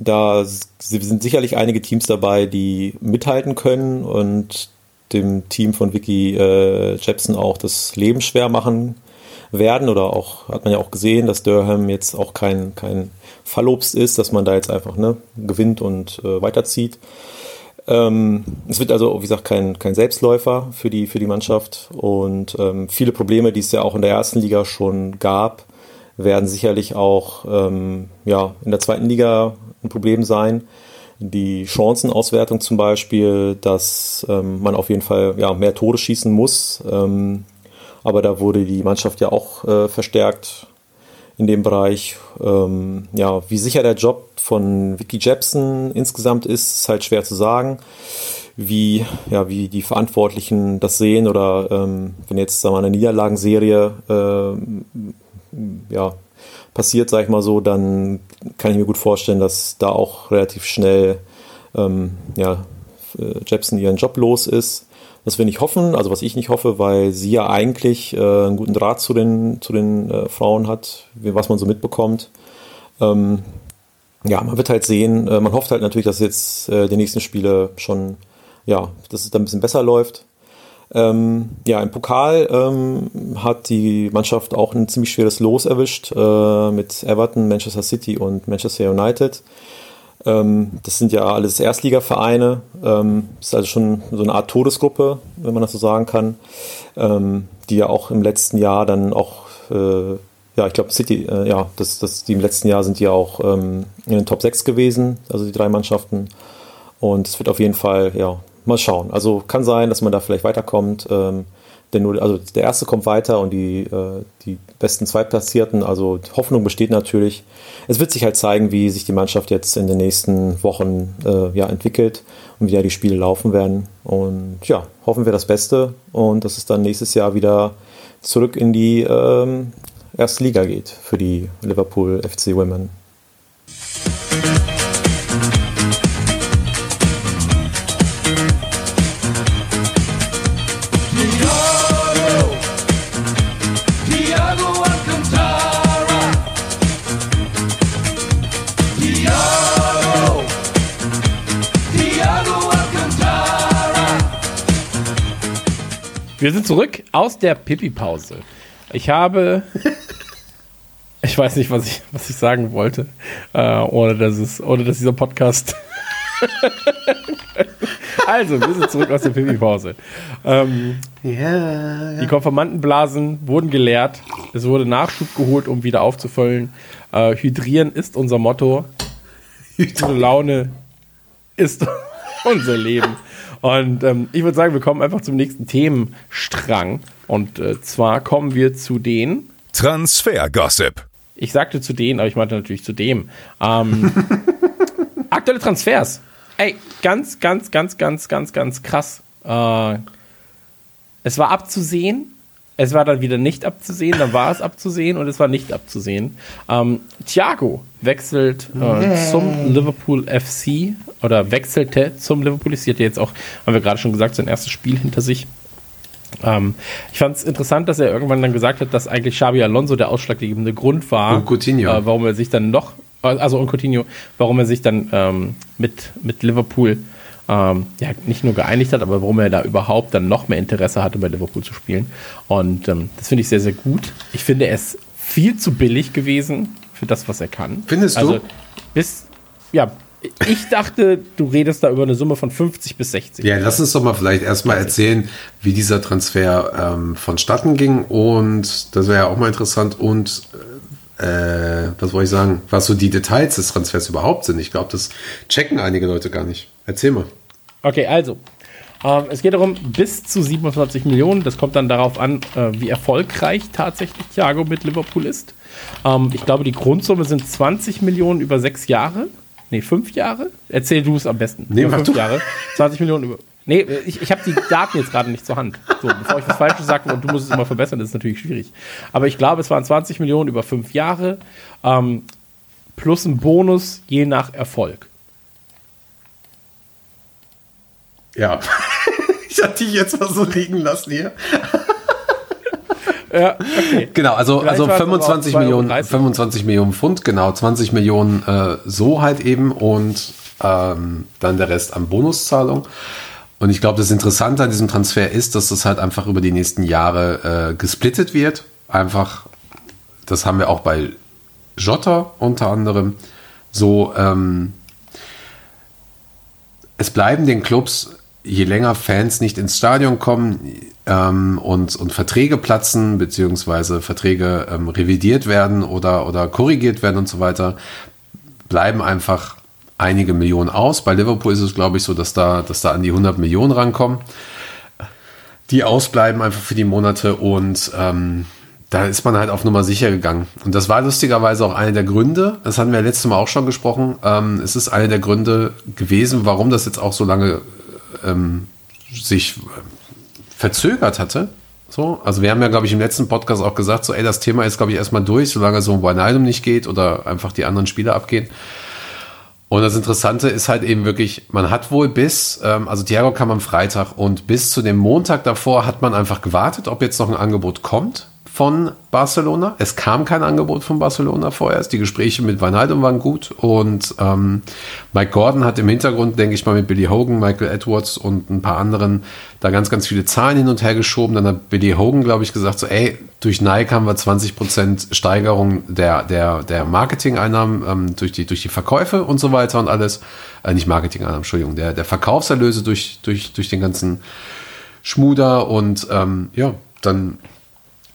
da sind sicherlich einige Teams dabei, die mithalten können und dem Team von Vicky äh, Jepson auch das Leben schwer machen werden. Oder auch, hat man ja auch gesehen, dass Durham jetzt auch kein, kein Fallobst ist, dass man da jetzt einfach ne, gewinnt und äh, weiterzieht. Ähm, es wird also, wie gesagt, kein, kein Selbstläufer für die, für die Mannschaft und ähm, viele Probleme, die es ja auch in der ersten Liga schon gab, werden sicherlich auch ähm, ja, in der zweiten Liga ein Problem sein. Die Chancenauswertung zum Beispiel, dass ähm, man auf jeden Fall ja, mehr Tore schießen muss. Ähm, aber da wurde die Mannschaft ja auch äh, verstärkt in dem Bereich. Ähm, ja, wie sicher der Job von Vicky Jepson insgesamt ist, ist halt schwer zu sagen. Wie, ja, wie die Verantwortlichen das sehen oder ähm, wenn jetzt sagen wir, eine Niederlagenserie äh, ja, passiert, sag ich mal so, dann kann ich mir gut vorstellen, dass da auch relativ schnell ähm, ja, äh, Jepson ihren Job los ist. Das wir nicht hoffen, also was ich nicht hoffe, weil sie ja eigentlich äh, einen guten Draht zu den, zu den äh, Frauen hat, was man so mitbekommt. Ähm, ja, man wird halt sehen, äh, man hofft halt natürlich, dass jetzt äh, die nächsten Spiele schon, ja, dass es dann ein bisschen besser läuft. Ähm, ja, im Pokal ähm, hat die Mannschaft auch ein ziemlich schweres Los erwischt äh, mit Everton, Manchester City und Manchester United. Ähm, das sind ja alles Erstligavereine. Ähm, ist also schon so eine Art Todesgruppe, wenn man das so sagen kann, ähm, die ja auch im letzten Jahr dann auch äh, ja, ich glaube, City, äh, ja, das, das, die im letzten Jahr sind ja auch ähm, in den Top 6 gewesen, also die drei Mannschaften. Und es wird auf jeden Fall ja, mal schauen. Also kann sein, dass man da vielleicht weiterkommt. Ähm, denn nur, also der erste kommt weiter und die, äh, die besten Zweitplatzierten, also Hoffnung besteht natürlich. Es wird sich halt zeigen, wie sich die Mannschaft jetzt in den nächsten Wochen äh, ja, entwickelt und wie ja die Spiele laufen werden. Und ja, hoffen wir das Beste und dass es dann nächstes Jahr wieder zurück in die ähm, erste Liga geht für die Liverpool FC Women. Wir sind zurück aus der Pipi-Pause. Ich habe. Ich weiß nicht, was ich, was ich sagen wollte, äh, ohne, dass es, ohne dass dieser Podcast. also, wir sind zurück aus der Pipi-Pause. Ähm, Die Konformantenblasen wurden geleert. Es wurde Nachschub geholt, um wieder aufzufüllen. Äh, Hydrieren ist unser Motto. Gute Laune ist unser Leben. Und ähm, ich würde sagen, wir kommen einfach zum nächsten Themenstrang. Und äh, zwar kommen wir zu den, Transfer-Gossip. ich sagte zu denen, aber ich meinte natürlich zu dem, ähm, aktuelle Transfers. Ey, ganz, ganz, ganz, ganz, ganz, ganz krass. Äh, es war abzusehen, es war dann wieder nicht abzusehen, dann war es abzusehen und es war nicht abzusehen. Ähm, Thiago wechselt äh, zum Liverpool FC oder wechselte zum Liverpool. Sie hatte jetzt auch, haben wir gerade schon gesagt, sein erstes Spiel hinter sich. Ähm, ich fand es interessant, dass er irgendwann dann gesagt hat, dass eigentlich Xabi Alonso der ausschlaggebende Grund war, Und Coutinho. äh, warum er sich dann noch, also und Coutinho, warum er sich dann ähm, mit, mit Liverpool ähm, ja, nicht nur geeinigt hat, aber warum er da überhaupt dann noch mehr Interesse hatte, bei Liverpool zu spielen. Und ähm, das finde ich sehr, sehr gut. Ich finde, er ist viel zu billig gewesen für das, was er kann. Findest du? Also, bis, ja, ich dachte, du redest da über eine Summe von 50 bis 60. Ja, lass uns doch mal vielleicht erstmal erzählen, wie dieser Transfer ähm, vonstatten ging. Und das wäre ja auch mal interessant. Und äh, was wollte ich sagen, was so die Details des Transfers überhaupt sind. Ich glaube, das checken einige Leute gar nicht. Erzähl mal. Okay, also. Ähm, es geht darum, bis zu 27 Millionen. Das kommt dann darauf an, äh, wie erfolgreich tatsächlich Thiago mit Liverpool ist. Ähm, ich glaube, die Grundsumme sind 20 Millionen über sechs Jahre. Nee, fünf Jahre? Erzähl du es am besten. Nee, fünf du. Jahre. 20 Millionen über. Nee, ich, ich habe die Daten jetzt gerade nicht zur Hand. So, bevor ich was Falsches sage und du musst es immer verbessern, das ist natürlich schwierig. Aber ich glaube, es waren 20 Millionen über fünf Jahre ähm, plus ein Bonus je nach Erfolg. Ja. ich hatte dich jetzt mal so liegen lassen hier. Ja, okay. Genau, also, Vielleicht also war's aber auch 25 2,30 Millionen, Euro. 25 Millionen Pfund, genau, 20 Millionen äh, so halt eben und ähm, dann der Rest an Bonuszahlung. Und ich glaube, das Interessante an diesem Transfer ist, dass das halt einfach über die nächsten Jahre äh, gesplittet wird. Einfach, das haben wir auch bei Jota unter anderem. So, ähm, es bleiben den Clubs, je länger Fans nicht ins Stadion kommen ähm, und, und Verträge platzen, beziehungsweise Verträge ähm, revidiert werden oder, oder korrigiert werden und so weiter, bleiben einfach einige Millionen aus. Bei Liverpool ist es, glaube ich, so, dass da, dass da an die 100 Millionen rankommen. Die ausbleiben einfach für die Monate und ähm, da ist man halt auf Nummer sicher gegangen. Und das war lustigerweise auch einer der Gründe, das hatten wir letztes Mal auch schon gesprochen, ähm, es ist einer der Gründe gewesen, warum das jetzt auch so lange ähm, sich äh, verzögert hatte. So, also wir haben ja, glaube ich, im letzten Podcast auch gesagt, so, ey, das Thema ist, glaube ich, erstmal durch, solange so ein Wijnaldum nicht geht oder einfach die anderen Spieler abgehen. Und das Interessante ist halt eben wirklich, man hat wohl bis, ähm, also Thiago kam am Freitag und bis zu dem Montag davor hat man einfach gewartet, ob jetzt noch ein Angebot kommt von Barcelona. Es kam kein Angebot von Barcelona vorerst. Die Gespräche mit Wijnaldum waren gut und ähm, Mike Gordon hat im Hintergrund, denke ich mal, mit Billy Hogan, Michael Edwards und ein paar anderen da ganz, ganz viele Zahlen hin und her geschoben. Dann hat Billy Hogan, glaube ich, gesagt, so, ey, durch Nike haben wir 20% Steigerung der, der, der Marketing-Einnahmen ähm, durch, die, durch die Verkäufe und so weiter und alles. Äh, nicht Marketing-Einnahmen, Entschuldigung, der, der Verkaufserlöse durch, durch, durch den ganzen Schmuder und ähm, ja, dann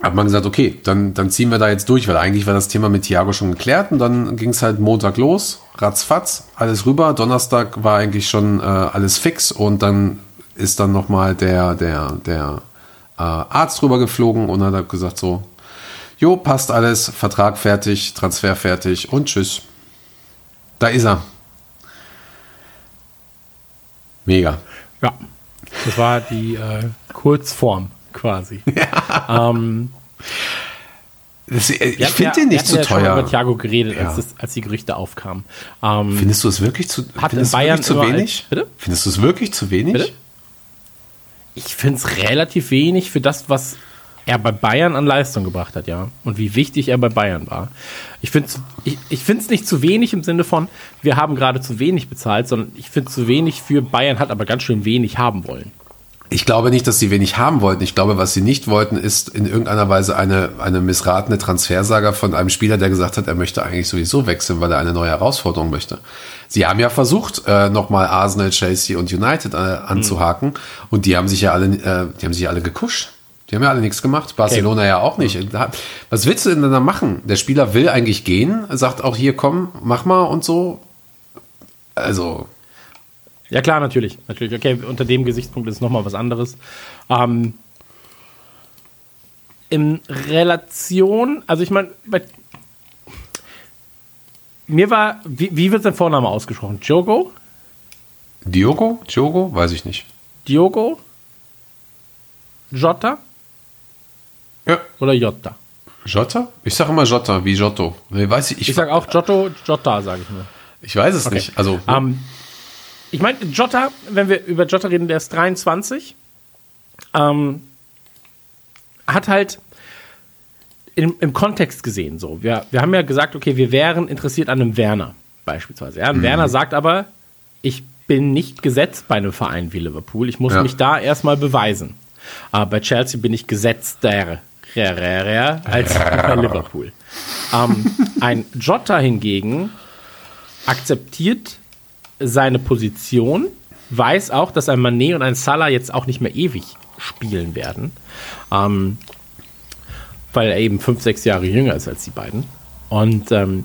hat man gesagt, okay, dann, dann ziehen wir da jetzt durch, weil eigentlich war das Thema mit Thiago schon geklärt und dann ging es halt Montag los, ratzfatz, alles rüber. Donnerstag war eigentlich schon äh, alles fix und dann ist dann nochmal der, der, der äh, Arzt drüber geflogen und hat gesagt so, jo, passt alles, Vertrag fertig, Transfer fertig und tschüss. Da ist er. Mega. Ja, das war die äh, Kurzform quasi. Ähm, Das, äh, ich wir finde ja- den wir nicht zu ja schon teuer. über Thiago geredet, Ja. als, das, als die Gerüchte aufkamen. Ähm, Findest du es wirklich zu, Hat findest Bayern zu wenig? als-? Findest du es wirklich zu wenig? Bitte? ich finde es relativ wenig für das, was er bei Bayern an Leistung gebracht hat, ja. Und wie wichtig er bei Bayern war. Ich finde es ich, ich nicht zu wenig im Sinne von, wir haben gerade zu wenig bezahlt, sondern ich finde zu wenig für Bayern hat aber ganz schön wenig haben wollen. Ich glaube nicht, dass sie wenig haben wollten. Ich glaube, was sie nicht wollten, ist in irgendeiner Weise eine, eine missratene Transfersaga von einem Spieler, der gesagt hat, er möchte eigentlich sowieso wechseln, weil er eine neue Herausforderung möchte. Sie haben ja versucht, äh, nochmal Arsenal, Chelsea und United äh, anzuhaken und die haben sich ja alle, äh, die haben sich ja alle gekuscht. Die haben ja alle nichts gemacht. Barcelona ja auch nicht. Was willst du denn da machen? Der Spieler will eigentlich gehen, sagt auch hier, komm, mach mal und so. Also, Ja klar, natürlich. Natürlich. Okay, unter dem Gesichtspunkt ist es nochmal was anderes. Ähm, in Relation, also ich meine, mir war, wie, wie wird sein Vorname ausgesprochen? Diogo? Diogo? Diogo? Weiß ich nicht. Diogo? Jota? Ja. Oder Jota? Jota? Ich sage immer Jota, wie Giotto. Nee, weiß ich, ich, Ich sage auch Giotto, Jota, sage ich nur. ich weiß es nicht. Also, Ähm, ich meine, Jota, wenn wir über Jota reden, der ist 23. Ähm, hat halt im, im Kontext gesehen so. Wir, wir haben ja gesagt, okay, wir wären interessiert an einem Werner beispielsweise. Ja, ein Werner sagt aber, ich bin nicht gesetzt bei einem Verein wie Liverpool. Ich muss Ja. mich da erstmal beweisen. Aber bei Chelsea bin ich gesetzter als bei Liverpool. Ähm, ein Jota hingegen akzeptiert seine Position, weiß auch, dass ein Manet und ein Salah jetzt auch nicht mehr ewig spielen werden, ähm, weil er eben fünf, sechs Jahre jünger ist als die beiden. Und ähm,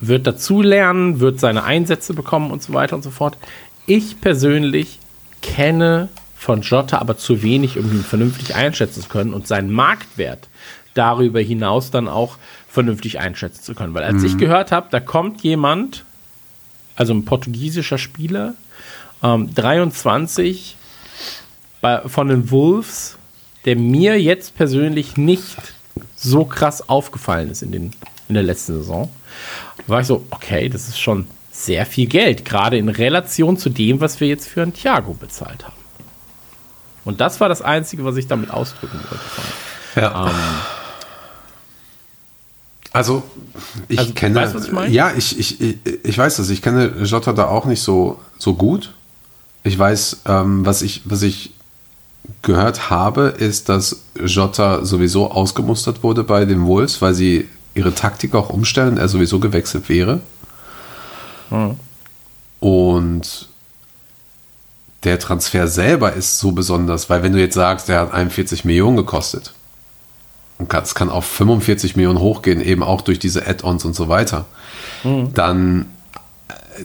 wird dazu lernen, wird seine Einsätze bekommen und so weiter und so fort. Ich persönlich kenne von Jota aber zu wenig, um ihn vernünftig einschätzen zu können und seinen Marktwert darüber hinaus dann auch vernünftig einschätzen zu können. Weil als ich gehört habe, da kommt jemand, also ein portugiesischer Spieler, ähm, 23 bei, von den Wolves, der mir jetzt persönlich nicht so krass aufgefallen ist in, den, in der letzten Saison, war ich so, okay, das ist schon sehr viel Geld, gerade in Relation zu dem, was wir jetzt für einen Thiago bezahlt haben. Und das war das Einzige, was ich damit ausdrücken wollte. ja. Ähm, also ich Also, kenne, weißt was ich meine? ja, ich, ich, ich, ich weiß das. Ich kenne Jota da auch nicht so, so gut. Ich weiß, ähm, was ich, was ich gehört habe, ist, dass Jota sowieso ausgemustert wurde bei den Wolves, weil sie ihre Taktik auch umstellen, er sowieso gewechselt wäre. Und der Transfer selber ist so besonders, weil wenn du jetzt sagst, der hat 41 Millionen gekostet es kann auf 45 Millionen hochgehen, eben auch durch diese Add-ons und so weiter, dann,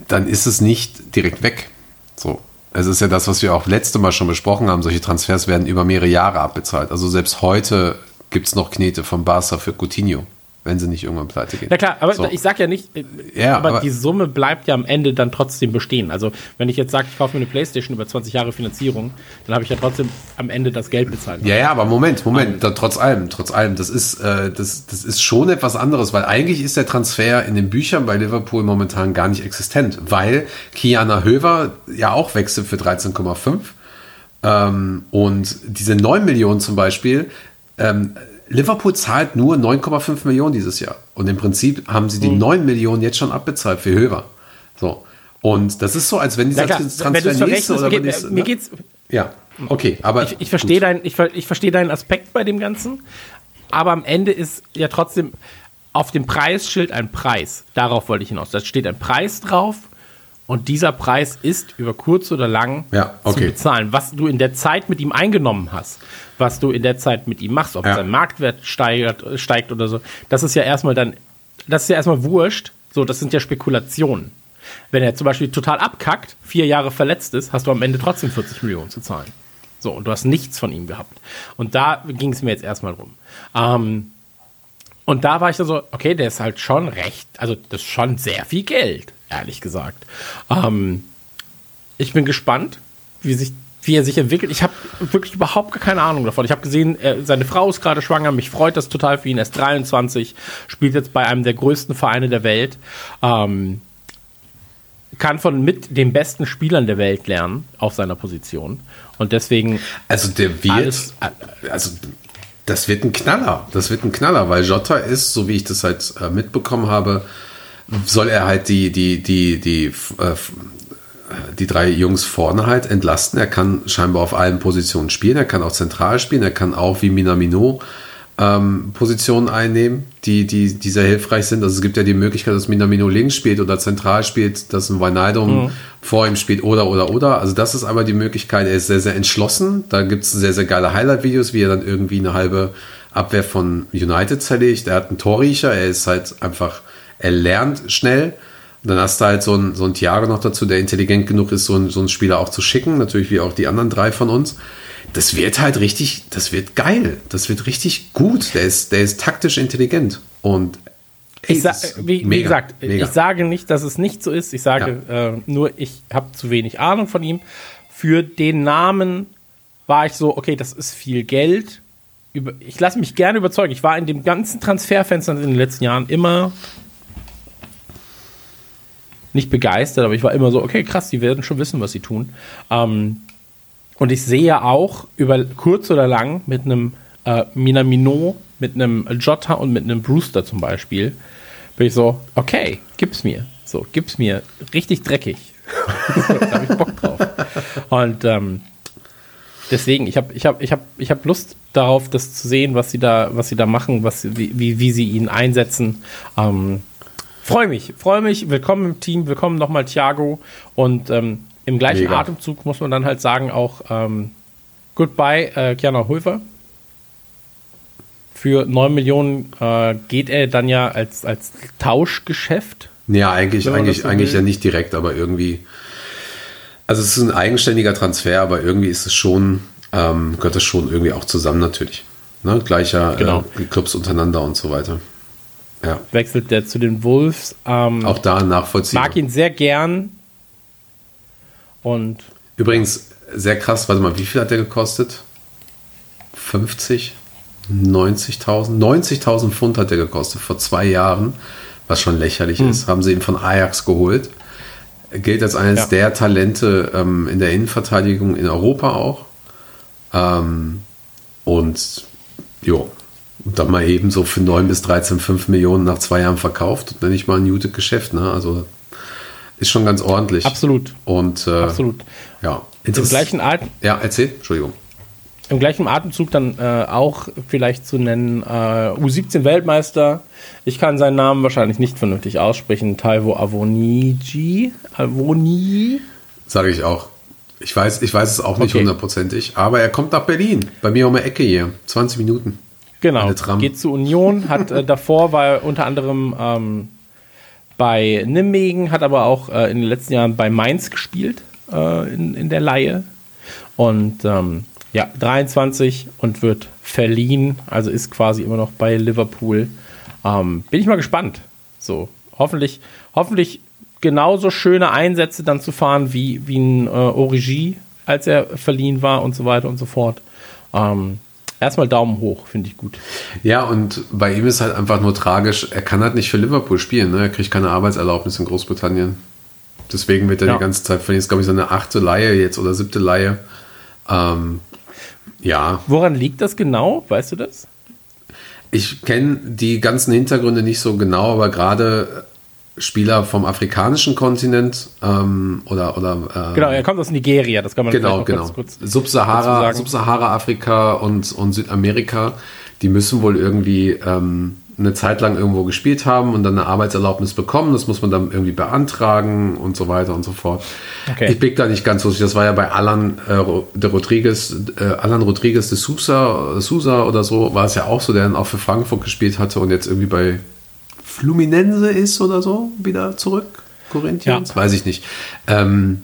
dann ist es nicht direkt weg. So. Es ist ja das, was wir auch letzte Mal schon besprochen haben. Solche Transfers werden über mehrere Jahre abbezahlt. Also selbst heute gibt es noch Knete von Barca für Coutinho, wenn sie nicht irgendwann pleite gehen. Na klar, aber So. ich sag ja nicht, äh, Ja, aber, aber- die Summe bleibt ja am Ende dann trotzdem bestehen. Also wenn ich jetzt sage, ich kaufe mir eine Playstation über 20 Jahre Finanzierung, dann habe ich ja trotzdem am Ende das Geld bezahlt. Ja, ja, aber Moment, Moment, da, trotz allem, trotz allem, das ist, äh, das, das ist schon etwas anderes, weil eigentlich ist der Transfer in den Büchern bei Liverpool momentan gar nicht existent, weil Kiana Höver ja auch wechselt für 13,5 ähm, und diese 9 Millionen zum Beispiel, ähm, Liverpool zahlt nur 9,5 Millionen dieses Jahr und im Prinzip haben sie die 9 Millionen jetzt schon abbezahlt für Höver. So. Und das ist so, als wenn dieser klar, Transfer wenn nächste oder geht, äh, mir geht's, ja, okay, aber ich, ich verstehe dein, ich, ich verstehe deinen Aspekt bei dem Ganzen, aber am Ende ist ja trotzdem auf dem Preisschild ein Preis. Darauf wollte ich hinaus. Da steht ein Preis drauf und dieser Preis ist über kurz oder lang Ja, zu okay. bezahlen. Was du in der Zeit mit ihm eingenommen hast, was du in der Zeit mit ihm machst, ob Ja. sein Marktwert steigt, steigt oder so, das ist ja erstmal dann, das ist ja erstmal wurscht. So, das sind ja Spekulationen. Wenn er zum Beispiel total abkackt, vier Jahre verletzt ist, hast du am Ende trotzdem 40 Millionen zu zahlen. So, und du hast nichts von ihm gehabt. Und da ging es mir jetzt erstmal drum. Ähm, und da war ich dann so, okay, der ist halt schon recht, also das ist schon sehr viel Geld, ehrlich gesagt. Ähm, ich bin gespannt, wie sich wie er sich entwickelt. Ich habe wirklich überhaupt keine Ahnung davon. Ich habe gesehen, er, seine Frau ist gerade schwanger. Mich freut das total für ihn. Er ist 23, spielt jetzt bei einem der größten Vereine der Welt. Ähm, kann von mit den besten Spielern der Welt lernen auf seiner Position. Und deswegen. Also der wird, Alles- also das wird ein Knaller. Das wird ein Knaller, weil Jota ist, so wie ich das halt äh, mitbekommen habe, soll er halt die, die, die, die, äh, die drei Jungs vorne halt entlasten. Er kann scheinbar auf allen Positionen spielen. Er kann auch zentral spielen. Er kann auch wie Minamino ähm, Positionen einnehmen, die, die, die sehr hilfreich sind. Also es gibt ja die Möglichkeit, dass Minamino links spielt oder zentral spielt, dass ein Wijnaldum vor ihm spielt oder, oder, oder. Also das ist einmal die Möglichkeit. Er ist sehr, sehr entschlossen. Da gibt es sehr, sehr geile Highlight-Videos, wie er dann irgendwie eine halbe Abwehr von United zerlegt. Er hat einen Torriecher. Er ist halt einfach, er lernt schnell. Und dann hast du halt so einen, so einen Thiago noch dazu, der intelligent genug ist, so einen, so einen Spieler auch zu schicken. Natürlich wie auch die anderen drei von uns. Das wird halt richtig, das wird geil. Das wird richtig gut. Der ist, der ist taktisch intelligent. Und ey, wie, wie mega, gesagt, mega. ich sage nicht, dass es nicht so ist. Ich sage äh, nur, ich habe zu wenig Ahnung von ihm. Für den Namen war ich so, okay, das ist viel Geld. Ich lasse mich gerne überzeugen. Ich war in dem ganzen Transferfenster in den letzten Jahren immer nicht begeistert, aber ich war immer so, okay, krass, die werden schon wissen, was sie tun. Ähm, und ich sehe auch über kurz oder lang mit einem äh, Minamino, mit einem Jota und mit einem Brewster zum Beispiel, bin ich so, okay, gib's mir. So, gib's mir. Richtig dreckig. da habe ich Bock drauf. Und ähm, deswegen, ich habe ich hab, ich hab, ich hab Lust darauf, das zu sehen, was sie da, was sie da machen, was, wie, wie sie ihn einsetzen. Ähm, freue mich, freue mich. Willkommen im Team, willkommen nochmal Thiago. Und ähm, im gleichen Mega. Atemzug muss man dann halt sagen auch ähm, Goodbye, äh, Kiana Hulfer. Für 9 Millionen äh, geht er dann ja als, als Tauschgeschäft. Ja, eigentlich, eigentlich, so eigentlich will. ja nicht direkt, aber irgendwie. Also es ist ein eigenständiger Transfer, aber irgendwie ist es schon, ähm, gehört das schon irgendwie auch zusammen natürlich. Ne? Gleicher Genau. äh, Clubs untereinander und so weiter. Ja, Wechselt der zu den Wolves. Ähm, auch da nachvollziehbar. mag ihn sehr gern. Und Übrigens, sehr krass, warte mal, wie viel hat der gekostet? 50? 90.000? 90.000 Pfund hat der gekostet vor zwei Jahren, was schon lächerlich Hm. ist. Haben sie ihn von Ajax geholt. Er gilt als eines Ja. der Talente ähm, in der Innenverteidigung in Europa auch. Ähm, und jo, und dann mal eben so für 9 bis 13,5 Millionen nach zwei Jahren verkauft. Und dann nicht mal ein gutes Geschäft, ne? Also ist schon ganz ordentlich. absolut, Und äh, absolut. ja, Im gleichen, Atem, Ja, erzähl. Entschuldigung. Im gleichen Atemzug dann äh, auch vielleicht zu nennen äh, U17-Weltmeister. Ich kann seinen Namen wahrscheinlich nicht vernünftig aussprechen. Taiwo Avoniji. Avoni. Sage ich auch. Ich weiß, ich weiß es auch nicht Okay. hundertprozentig, aber er kommt nach Berlin. Bei mir um die Ecke hier. 20 Minuten. Genau. Geht zu Union. Hat äh, davor war er unter anderem ähm, bei Nijmegen, hat aber auch äh, in den letzten Jahren bei Mainz gespielt äh, in, in der Laie. Und ähm, ja, 23 und wird verliehen, also ist quasi immer noch bei Liverpool. Ähm, bin ich mal gespannt. So, hoffentlich, hoffentlich genauso schöne Einsätze dann zu fahren wie, wie ein äh, Origi, als er verliehen war und so weiter und so fort. Ähm, erstmal Daumen hoch, finde ich gut. Ja, und bei ihm ist halt einfach nur tragisch, er kann halt nicht für Liverpool spielen. Ne? Er kriegt keine Arbeitserlaubnis in Großbritannien. Deswegen wird er Ja. die ganze Zeit verliehen. Ist, glaube ich, seine achte Laie jetzt oder siebte Laie. Ähm, ja, Woran liegt das genau? Weißt du das? Ich kenne die ganzen Hintergründe nicht so genau, aber gerade Spieler vom afrikanischen Kontinent ähm, oder, oder äh, Genau, er kommt aus Nigeria, das kann man genau, genau. kurz dazu Subsahara, sagen. Subsahara-Afrika und, und Südamerika, die müssen wohl irgendwie ähm, eine Zeit lang irgendwo gespielt haben und dann eine Arbeitserlaubnis bekommen. Das muss man dann irgendwie beantragen und so weiter und so fort. Okay. Ich blick da nicht ganz so. Das war ja bei Alan äh, de Rodriguez, äh, Alan Rodriguez de Sousa, Sousa oder so, war es ja auch so, der dann auch für Frankfurt gespielt hatte und jetzt irgendwie bei Fluminense ist oder so wieder zurück. Corinthians? Ja. Weiß ich nicht. Ähm,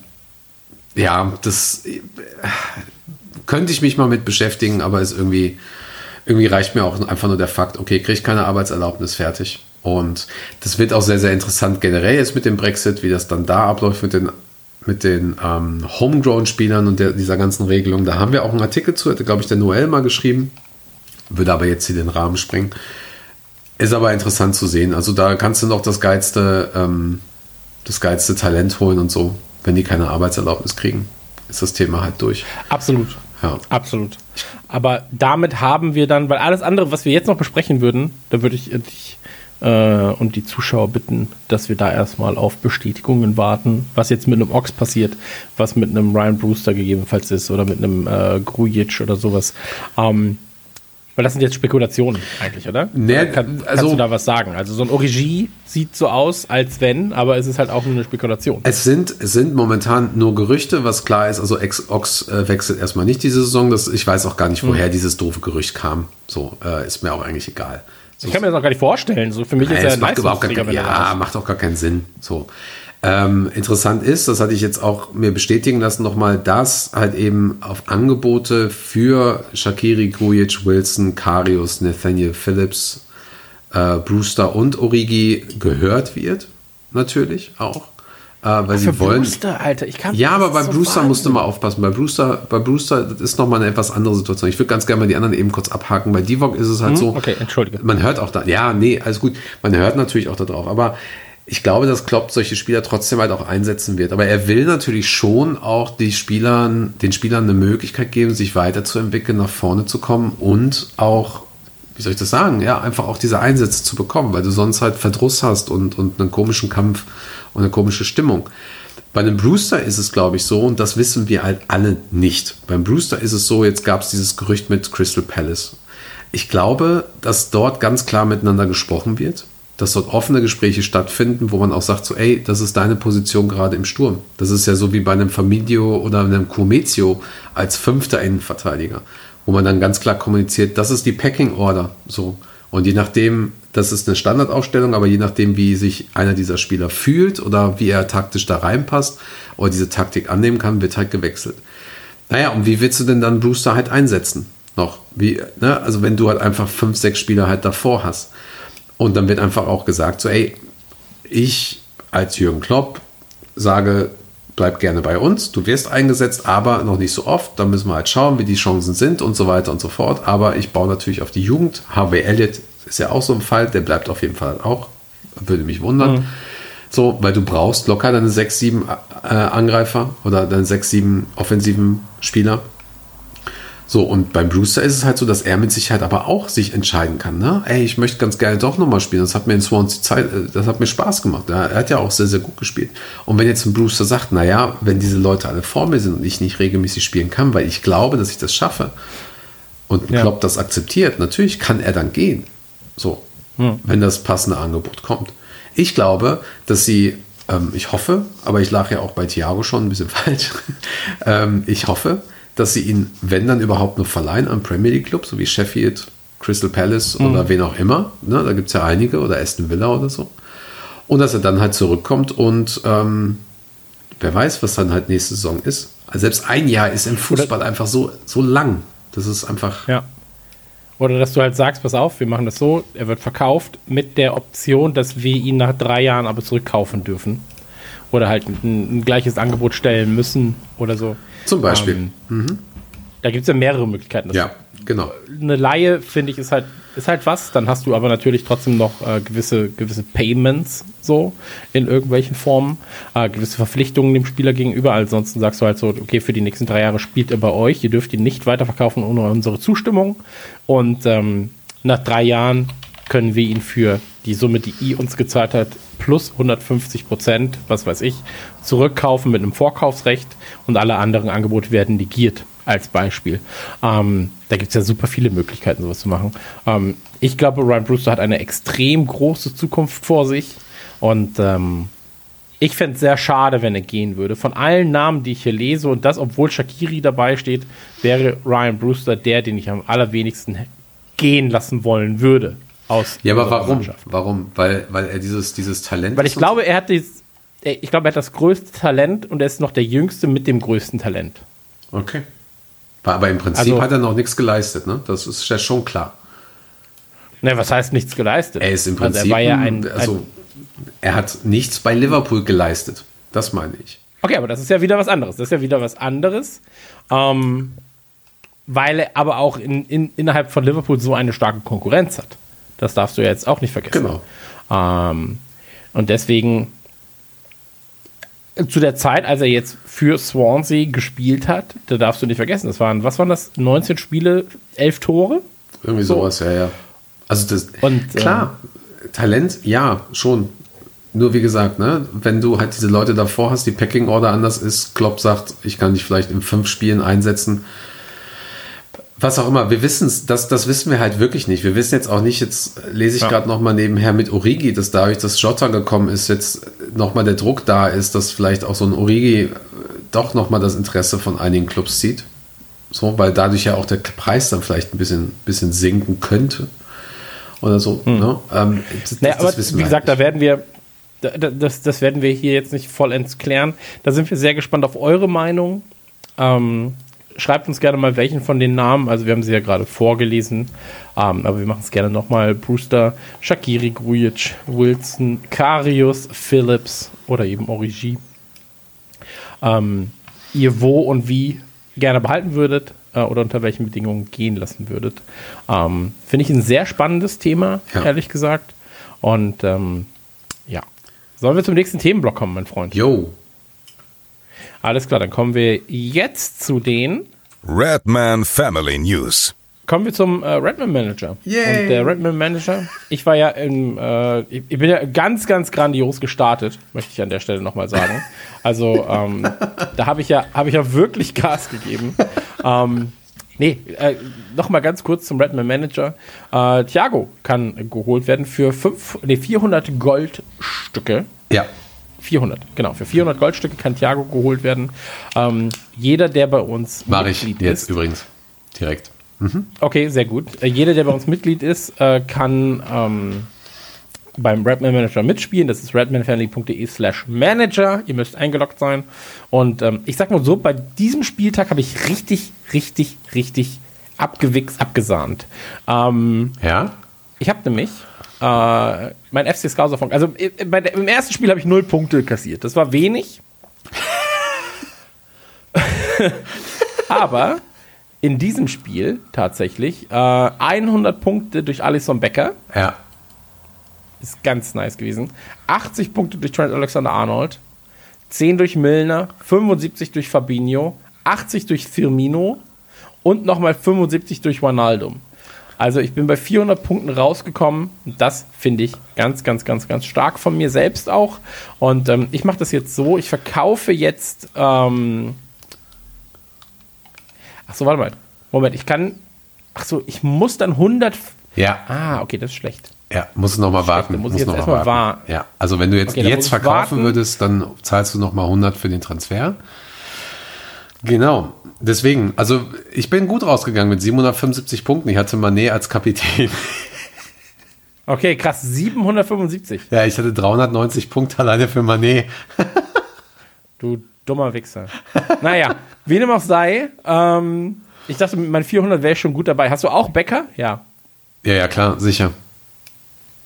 ja, das äh, könnte ich mich mal mit beschäftigen, aber ist irgendwie, irgendwie reicht mir auch einfach nur der Fakt, okay, kriege ich keine Arbeitserlaubnis fertig. Und das wird auch sehr, sehr interessant generell jetzt mit dem Brexit, wie das dann da abläuft mit den, mit den ähm, Homegrown-Spielern und der, dieser ganzen Regelung. Da haben wir auch einen Artikel zu, hatte, glaube ich, der Noel mal geschrieben, würde aber jetzt hier den Rahmen sprengen. Ist aber interessant zu sehen. Also da kannst du noch das geilste, ähm, das geilste Talent holen und so, wenn die keine Arbeitserlaubnis kriegen. Ist das Thema halt durch. Absolut. Ja. Absolut. Aber damit haben wir dann, weil alles andere, was wir jetzt noch besprechen würden, da würde ich dich äh, und die Zuschauer bitten, dass wir da erstmal auf Bestätigungen warten, was jetzt mit einem Ox passiert, was mit einem Ryan Brewster gegebenenfalls ist oder mit einem äh, Grujic oder sowas. Ähm, weil das sind jetzt Spekulationen eigentlich, oder? Nee, Kann, also- kannst du da was sagen? Also so ein Origi sieht so aus, als wenn, aber es ist halt auch nur eine Spekulation. Es sind, es sind momentan nur Gerüchte, was klar ist. Also Ex-Ox äh, wechselt erstmal nicht diese Saison. Das, ich weiß auch gar nicht, woher dieses doofe Gerücht kam. So, äh, ist mir auch eigentlich egal. So, Ich kann mir das auch gar nicht vorstellen. So für mich ist Nein, er ein macht überhaupt gar da ja, ist. macht auch gar keinen Sinn. So. Ähm, interessant ist, das hatte ich jetzt auch mir bestätigen lassen nochmal, dass halt eben auf Angebote für Shakiri, Grujic, Wilson, Karius, Nathaniel Phillips, äh, Brewster und Origi gehört wird. Natürlich auch. Äh, weil sie Für wollen. Brewster, Alter, ich kann Ja, aber bei so Brewster Wahnsinn. musst du mal aufpassen. Bei Brewster, bei Brewster das ist nochmal eine etwas andere Situation. Ich würde ganz gerne mal die anderen eben kurz abhaken. Bei Divok ist es halt so. Hm? Okay, entschuldige. Man hört auch da, ja, nee, alles gut. Man hört natürlich auch da drauf. Aber ich glaube, dass Klopp solche Spieler trotzdem halt auch einsetzen wird. Aber er will natürlich schon auch die Spielern, den Spielern eine Möglichkeit geben, sich weiterzuentwickeln, nach vorne zu kommen und auch, wie soll ich das sagen, ja, einfach auch diese Einsätze zu bekommen, weil du sonst halt Verdruss hast und, und einen komischen Kampf und eine komische Stimmung. Bei einem Brewster ist es, glaube ich, so, und das wissen wir halt alle nicht. Beim Brewster ist es so, jetzt gab es dieses Gerücht mit Crystal Palace. Ich glaube, dass dort ganz klar miteinander gesprochen wird, dass dort offene Gespräche stattfinden, wo man auch sagt, so, ey, das ist deine Position gerade im Sturm. Das ist ja so wie bei einem Famidio oder einem Comezio als fünfter Innenverteidiger, wo man dann ganz klar kommuniziert, das ist die Packing Order, so. Und je nachdem, das ist eine Standardausstellung, aber je nachdem, wie sich einer dieser Spieler fühlt oder wie er taktisch da reinpasst oder diese Taktik annehmen kann, wird halt gewechselt. Naja, und wie willst du denn dann Brewster halt einsetzen? Noch. Wie, ne? Also wenn du halt einfach fünf, sechs Spieler halt davor hast. Und dann wird einfach auch gesagt, so, ey, ich als Jürgen Klopp sage, bleib gerne bei uns, du wirst eingesetzt, aber noch nicht so oft. Da müssen wir halt schauen, wie die Chancen sind und so weiter und so fort. Aber ich baue natürlich auf die Jugend. Harvey Elliott ist ja auch so ein Fall, der bleibt auf jeden Fall auch. Würde mich wundern. So, weil du brauchst locker deine sechs, sieben äh, Angreifer oder deine sechs, sieben offensiven Spieler. So, und beim Brewster ist es halt so, dass er mit Sicherheit aber auch sich entscheiden kann. Ne? Ey, ich möchte ganz gerne doch nochmal spielen. Das hat mir in Swansea Zeit, äh, das hat mir Spaß gemacht. Er hat ja auch sehr, sehr gut gespielt. Und wenn jetzt ein Brewster sagt, naja, wenn diese Leute alle vor mir sind und ich nicht regelmäßig spielen kann, weil ich glaube, dass ich das schaffe und Ja. Klopp das akzeptiert, natürlich kann er dann gehen. So, wenn das passende Angebot kommt. Ich glaube, dass sie, ähm, ich hoffe, aber ich lag ja auch bei Thiago schon ein bisschen falsch. ähm, ich hoffe, dass sie ihn, wenn dann überhaupt nur verleihen an Premier League Clubs, so wie Sheffield, Crystal Palace oder wen auch immer. Ne, da gibt es ja einige oder Aston Villa oder so. Und dass er dann halt zurückkommt und ähm, wer weiß, was dann halt nächste Saison ist. Also selbst ein Jahr ist im Fußball einfach so, so lang. Das ist einfach. Ja. Oder dass du halt sagst, pass auf, wir machen das so, er wird verkauft mit der Option, dass wir ihn nach drei Jahren aber zurückkaufen dürfen. Oder halt ein, ein gleiches Angebot stellen müssen oder so. Zum Beispiel. Ähm, Da gibt es ja mehrere Möglichkeiten. Ja, genau. eine Laie, finde ich, ist halt, ist halt was. Dann hast du aber natürlich trotzdem noch äh, gewisse, gewisse Payments so in irgendwelchen Formen, äh, gewisse Verpflichtungen dem Spieler gegenüber. Ansonsten sagst du halt so, okay, für die nächsten drei Jahre spielt er bei euch. Ihr dürft ihn nicht weiterverkaufen ohne unsere Zustimmung. Und ähm, nach drei Jahren können wir ihn für die Summe, die I uns gezahlt hat, plus 150 Prozent, was weiß ich, zurückkaufen mit einem Vorkaufsrecht und alle anderen Angebote werden negiert, als Beispiel. Ähm, da gibt es ja super viele Möglichkeiten, sowas zu machen. Ähm, ich glaube, Ryan Brewster hat eine extrem große Zukunft vor sich und ähm, ich fände es sehr schade, wenn er gehen würde. Von allen Namen, die ich hier lese, und das, obwohl Shakiri dabei steht, wäre Ryan Brewster der, den ich am allerwenigsten gehen lassen wollen würde. Aus Ja, aber warum? Warum? Weil, weil er dieses, dieses Talent Weil ich glaube, er hat dieses, ich glaube, er hat das größte Talent und er ist noch der Jüngste mit dem größten Talent. Okay. Aber im Prinzip Also- hat er noch nichts geleistet, ne? Das ist ja schon klar. Ne, was heißt nichts geleistet? Er ist im Also Prinzip, er war ja ein, also ein er hat nichts bei Liverpool geleistet. Das meine ich. Okay, aber das ist ja wieder was anderes. Das ist ja wieder was anderes. Ähm, weil er aber auch in, in, innerhalb von Liverpool so eine starke Konkurrenz hat. Das darfst du ja jetzt auch nicht vergessen. Genau. Ähm, und deswegen zu der Zeit, als er jetzt für Swansea gespielt hat, da darfst du nicht vergessen, das waren, was waren das? 19 Spiele, 11 Tore? Irgendwie So. sowas, ja, ja. Also das, Und, klar, Talent, ja, schon. Nur wie gesagt, ne, wenn du halt diese Leute davor hast, die Packing Order anders ist, Klopp sagt, ich kann dich vielleicht in fünf Spielen einsetzen. Was auch immer, wir wissen es, das, das wissen wir halt wirklich nicht. Wir wissen jetzt auch nicht, jetzt lese ich Ja. gerade nochmal nebenher mit Origi, dass dadurch, dass Jota gekommen ist, jetzt nochmal der Druck da ist, dass vielleicht auch so ein Origi doch nochmal das Interesse von einigen Clubs zieht. So, weil dadurch ja auch der Preis dann vielleicht ein bisschen, bisschen sinken könnte. Oder so. Ne? Ähm, das, Naja, das aber wissen wie gesagt, halt da werden wir, da, da- das, das werden wir hier jetzt nicht vollends klären. Da sind wir sehr gespannt auf eure Meinung. Ähm, schreibt uns gerne mal welchen von den Namen. Also wir haben sie ja gerade vorgelesen, ähm, aber wir machen es gerne nochmal. Brewster, Shakiri, Grujic, Wilson, Karius, Phillips oder eben Origi. Ähm, ihr wo und wie gerne behalten würdet äh, oder unter welchen Bedingungen gehen lassen würdet. Ähm, Finde ich ein sehr spannendes Thema, Ja. ehrlich gesagt. Und ähm, ja. Sollen wir zum nächsten Themenblock kommen, mein Freund? nicht. Alles klar, dann kommen wir jetzt zu den. Redman Family News. Kommen wir zum äh, Redman Manager. Yay. Und der Redman Manager, ich war ja im, äh, ich, ich bin ja ganz, ganz grandios gestartet, möchte ich an der Stelle nochmal sagen. Also ähm, da habe ich ja, habe ich ja wirklich Gas gegeben. ähm, nee, äh, nochmal ganz kurz zum Redman Manager. Äh, Thiago kann geholt werden für fünf, nee, 400 Goldstücke. ja. 400, genau. Für 400 Goldstücke kann Thiago geholt werden. Ähm, jeder, der bei uns ich Mitglied jetzt ist, übrigens. Direkt. Okay, sehr gut. Äh, jeder, der bei uns Mitglied ist, äh, kann ähm, beim Redman Manager mitspielen. Das ist redmanfamily.de slash manager. Ihr müsst eingeloggt sein. Und ähm, ich sag mal so, bei diesem Spieltag habe ich richtig, richtig, richtig abgewichst, abgesahnt. Ähm, Ja? ich habe nämlich äh, mein FC davon. Also äh, bei der, im ersten Spiel habe ich null Punkte kassiert. Das war wenig. Aber in diesem Spiel tatsächlich äh, 100 Punkte durch Alisson Becker. Ja. Ist ganz nice gewesen. 80 Punkte durch Trent Alexander-Arnold. 10 durch Milner. 75 durch Fabinho. 80 durch Firmino. Und nochmal 75 durch Wijnaldum. Also ich bin bei 400 Punkten rausgekommen. Und Das finde ich ganz, ganz, ganz, ganz stark von mir selbst auch. Und ähm, ich mache das jetzt so. Ich verkaufe jetzt... Ähm, ach so, warte mal. Moment, ich kann... Ach so, ich muss dann 100... Ja. Ah, okay, das ist schlecht. Ja, muss noch mal warten. muss Muss jetzt noch erstmal mal warten. Ja, also wenn du jetzt, Okay, jetzt verkaufen warten. würdest, dann zahlst du noch mal 100 für den Transfer. Genau. Deswegen, also ich bin gut rausgegangen mit 775 Punkten. Ich hatte Manet als Kapitän. Okay, krass, 775. Ja, ich hatte 390 Punkte alleine für Manet. Du dummer Wichser. naja, wie dem auch sei, ähm, ich dachte, mit meinen 400 wäre ich schon gut dabei. Hast du auch Bäcker? Ja, Ja, ja, klar, sicher.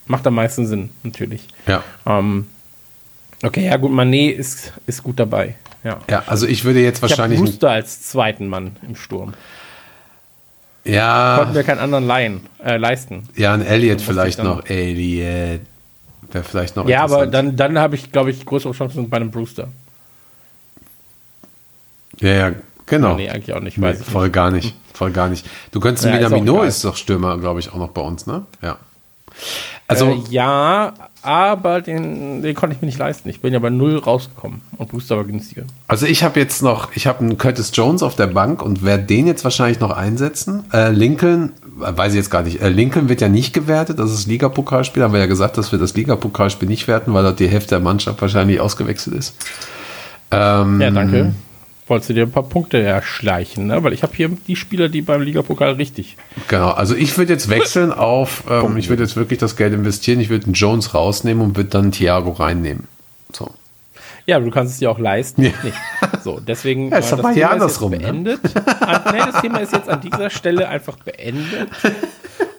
macht am meisten Sinn, natürlich. Ja. Ähm, okay, ja gut, Manet ist, ist gut dabei. Ja. Ja, also ich würde jetzt Ich wahrscheinlich. Brewster als zweiten Mann im Sturm. Konnten ja, wir keinen anderen leihen, äh, leisten. ja, ein Elliot ich vielleicht noch. Elliot. Wäre vielleicht noch Ja, aber dann, dann habe ich, glaube ich, größere Chancen bei einem Brewster. Ja, ja, genau. Nee, eigentlich auch nicht, Nee, weiß ich voll gar nicht. Voll gar nicht. Du könntest Ja, ist Minamino egal. ist doch Stürmer, glaube ich, auch noch bei uns, ne? Ja. Also, äh, ja, aber den, den konnte ich mir nicht leisten. Ich bin ja bei null rausgekommen und Booster war günstiger. also ich habe jetzt noch, ich habe einen Curtis Jones auf der Bank und werde den jetzt wahrscheinlich noch einsetzen. Äh, Lincoln, weiß ich jetzt gar nicht. Äh, Lincoln wird ja nicht gewertet, das ist Ligapokalspiel. Haben wir ja gesagt, dass wir das Ligapokalspiel nicht werten, weil dort die Hälfte der Mannschaft wahrscheinlich ausgewechselt ist. Ähm, Ja, danke. Wolltest du dir ein paar Punkte erschleichen, ne? Weil ich habe hier die Spieler, die beim Ligapokal richtig. Genau, also ich würde jetzt wechseln auf, ähm, ich würde jetzt wirklich das Geld investieren, ich würde einen Jones rausnehmen und würde dann Thiago reinnehmen. So. Ja, aber du kannst es dir auch leisten. Ja. Nicht. So, deswegen Ja, ist äh, aber hier andersrum, ne? beendet. An, nee, das Thema ist jetzt an dieser Stelle einfach beendet.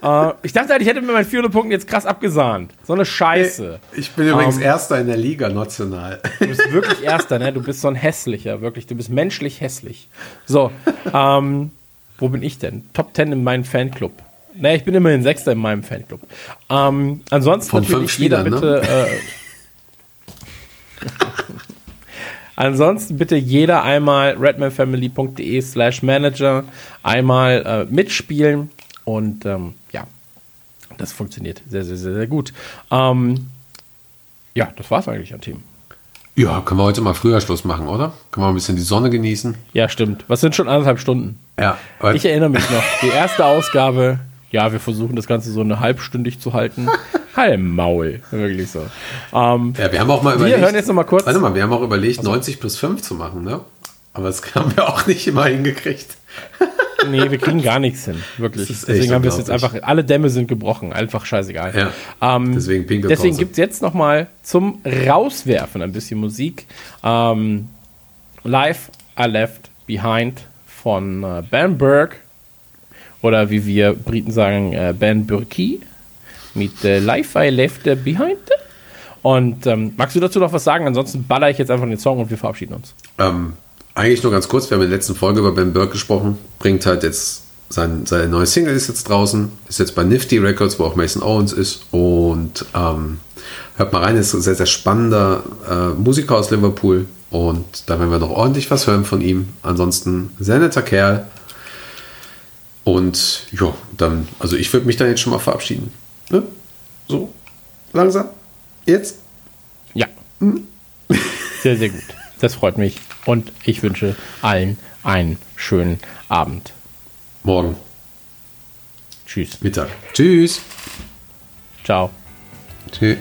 Äh, ich dachte halt, ich hätte mir meinen 400 Punkten jetzt krass abgesahnt. So eine Scheiße. Ich bin übrigens Ähm, Erster in der Liga national. Du bist wirklich Erster, ne? Du bist so ein hässlicher, wirklich. Du bist menschlich hässlich. So, ähm, wo bin ich denn? Top 10 in meinem Fanclub. Ne, ich bin immerhin Sechster in meinem Fanclub. Ähm, ansonsten Von natürlich fünf jeder Spielern, bitte. Äh, ansonsten bitte jeder einmal redmanfamily.de slash manager einmal äh, mitspielen und ähm, ja, das funktioniert sehr, sehr, sehr, sehr gut. Ähm, ja, das war's eigentlich an Themen. Ja, können wir heute mal früher Schluss machen, oder? Können wir ein bisschen die Sonne genießen? Ja, stimmt. Was sind schon anderthalb Stunden? Ja. Ich erinnere mich noch. Die erste Ausgabe, ja, wir versuchen das Ganze so eine halbstündig zu halten. Halt Maul. Wirklich so. Ähm, ja, wir haben auch mal wir überlegt. hören jetzt noch mal kurz. Warte mal, wir haben auch überlegt, 90 plus 5 zu machen, ne? Aber das haben wir auch nicht immer hingekriegt. Nee, wir kriegen gar nichts hin. Wirklich. Das ist echt Deswegen haben wir es jetzt einfach, alle Dämme sind gebrochen. Einfach scheißegal. Ja. Ähm, Deswegen Pinkelpause. Deswegen gibt es jetzt noch mal zum Rauswerfen ein bisschen Musik. Ähm, Live I Left Behind von äh, Ben Burke oder wie wir Briten sagen, äh, Ben Burki mit äh, Live I Left Behind. Und ähm, magst du dazu noch was sagen? Ansonsten baller ich jetzt einfach den Song und wir verabschieden uns. Ähm, eigentlich nur ganz kurz, wir haben in der letzten Folge über Ben Burke gesprochen, bringt halt jetzt sein, seine neue Single ist jetzt draußen, ist jetzt bei Nifty Records, wo auch Mason Owens ist und ähm, hört mal rein, ist ein sehr, sehr spannender äh, Musiker aus Liverpool und da werden wir noch ordentlich was hören von ihm. Ansonsten sehr netter Kerl und ja, dann, also ich würde mich dann jetzt schon mal verabschieden. Ne? So, langsam, jetzt. Ja. Sehr, sehr gut. Das freut mich. Und ich wünsche allen einen schönen Abend. Morgen, Tschüss. Mittag. Tschüss. Ciao. Tschüss.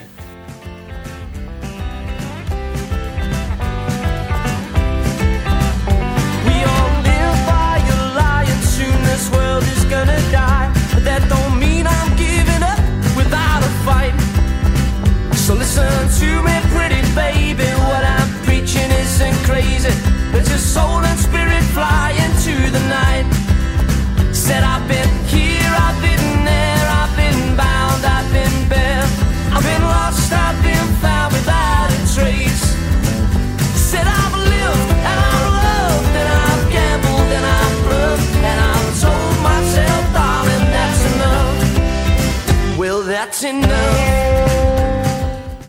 Soul and spirit fly into the night. Said I've been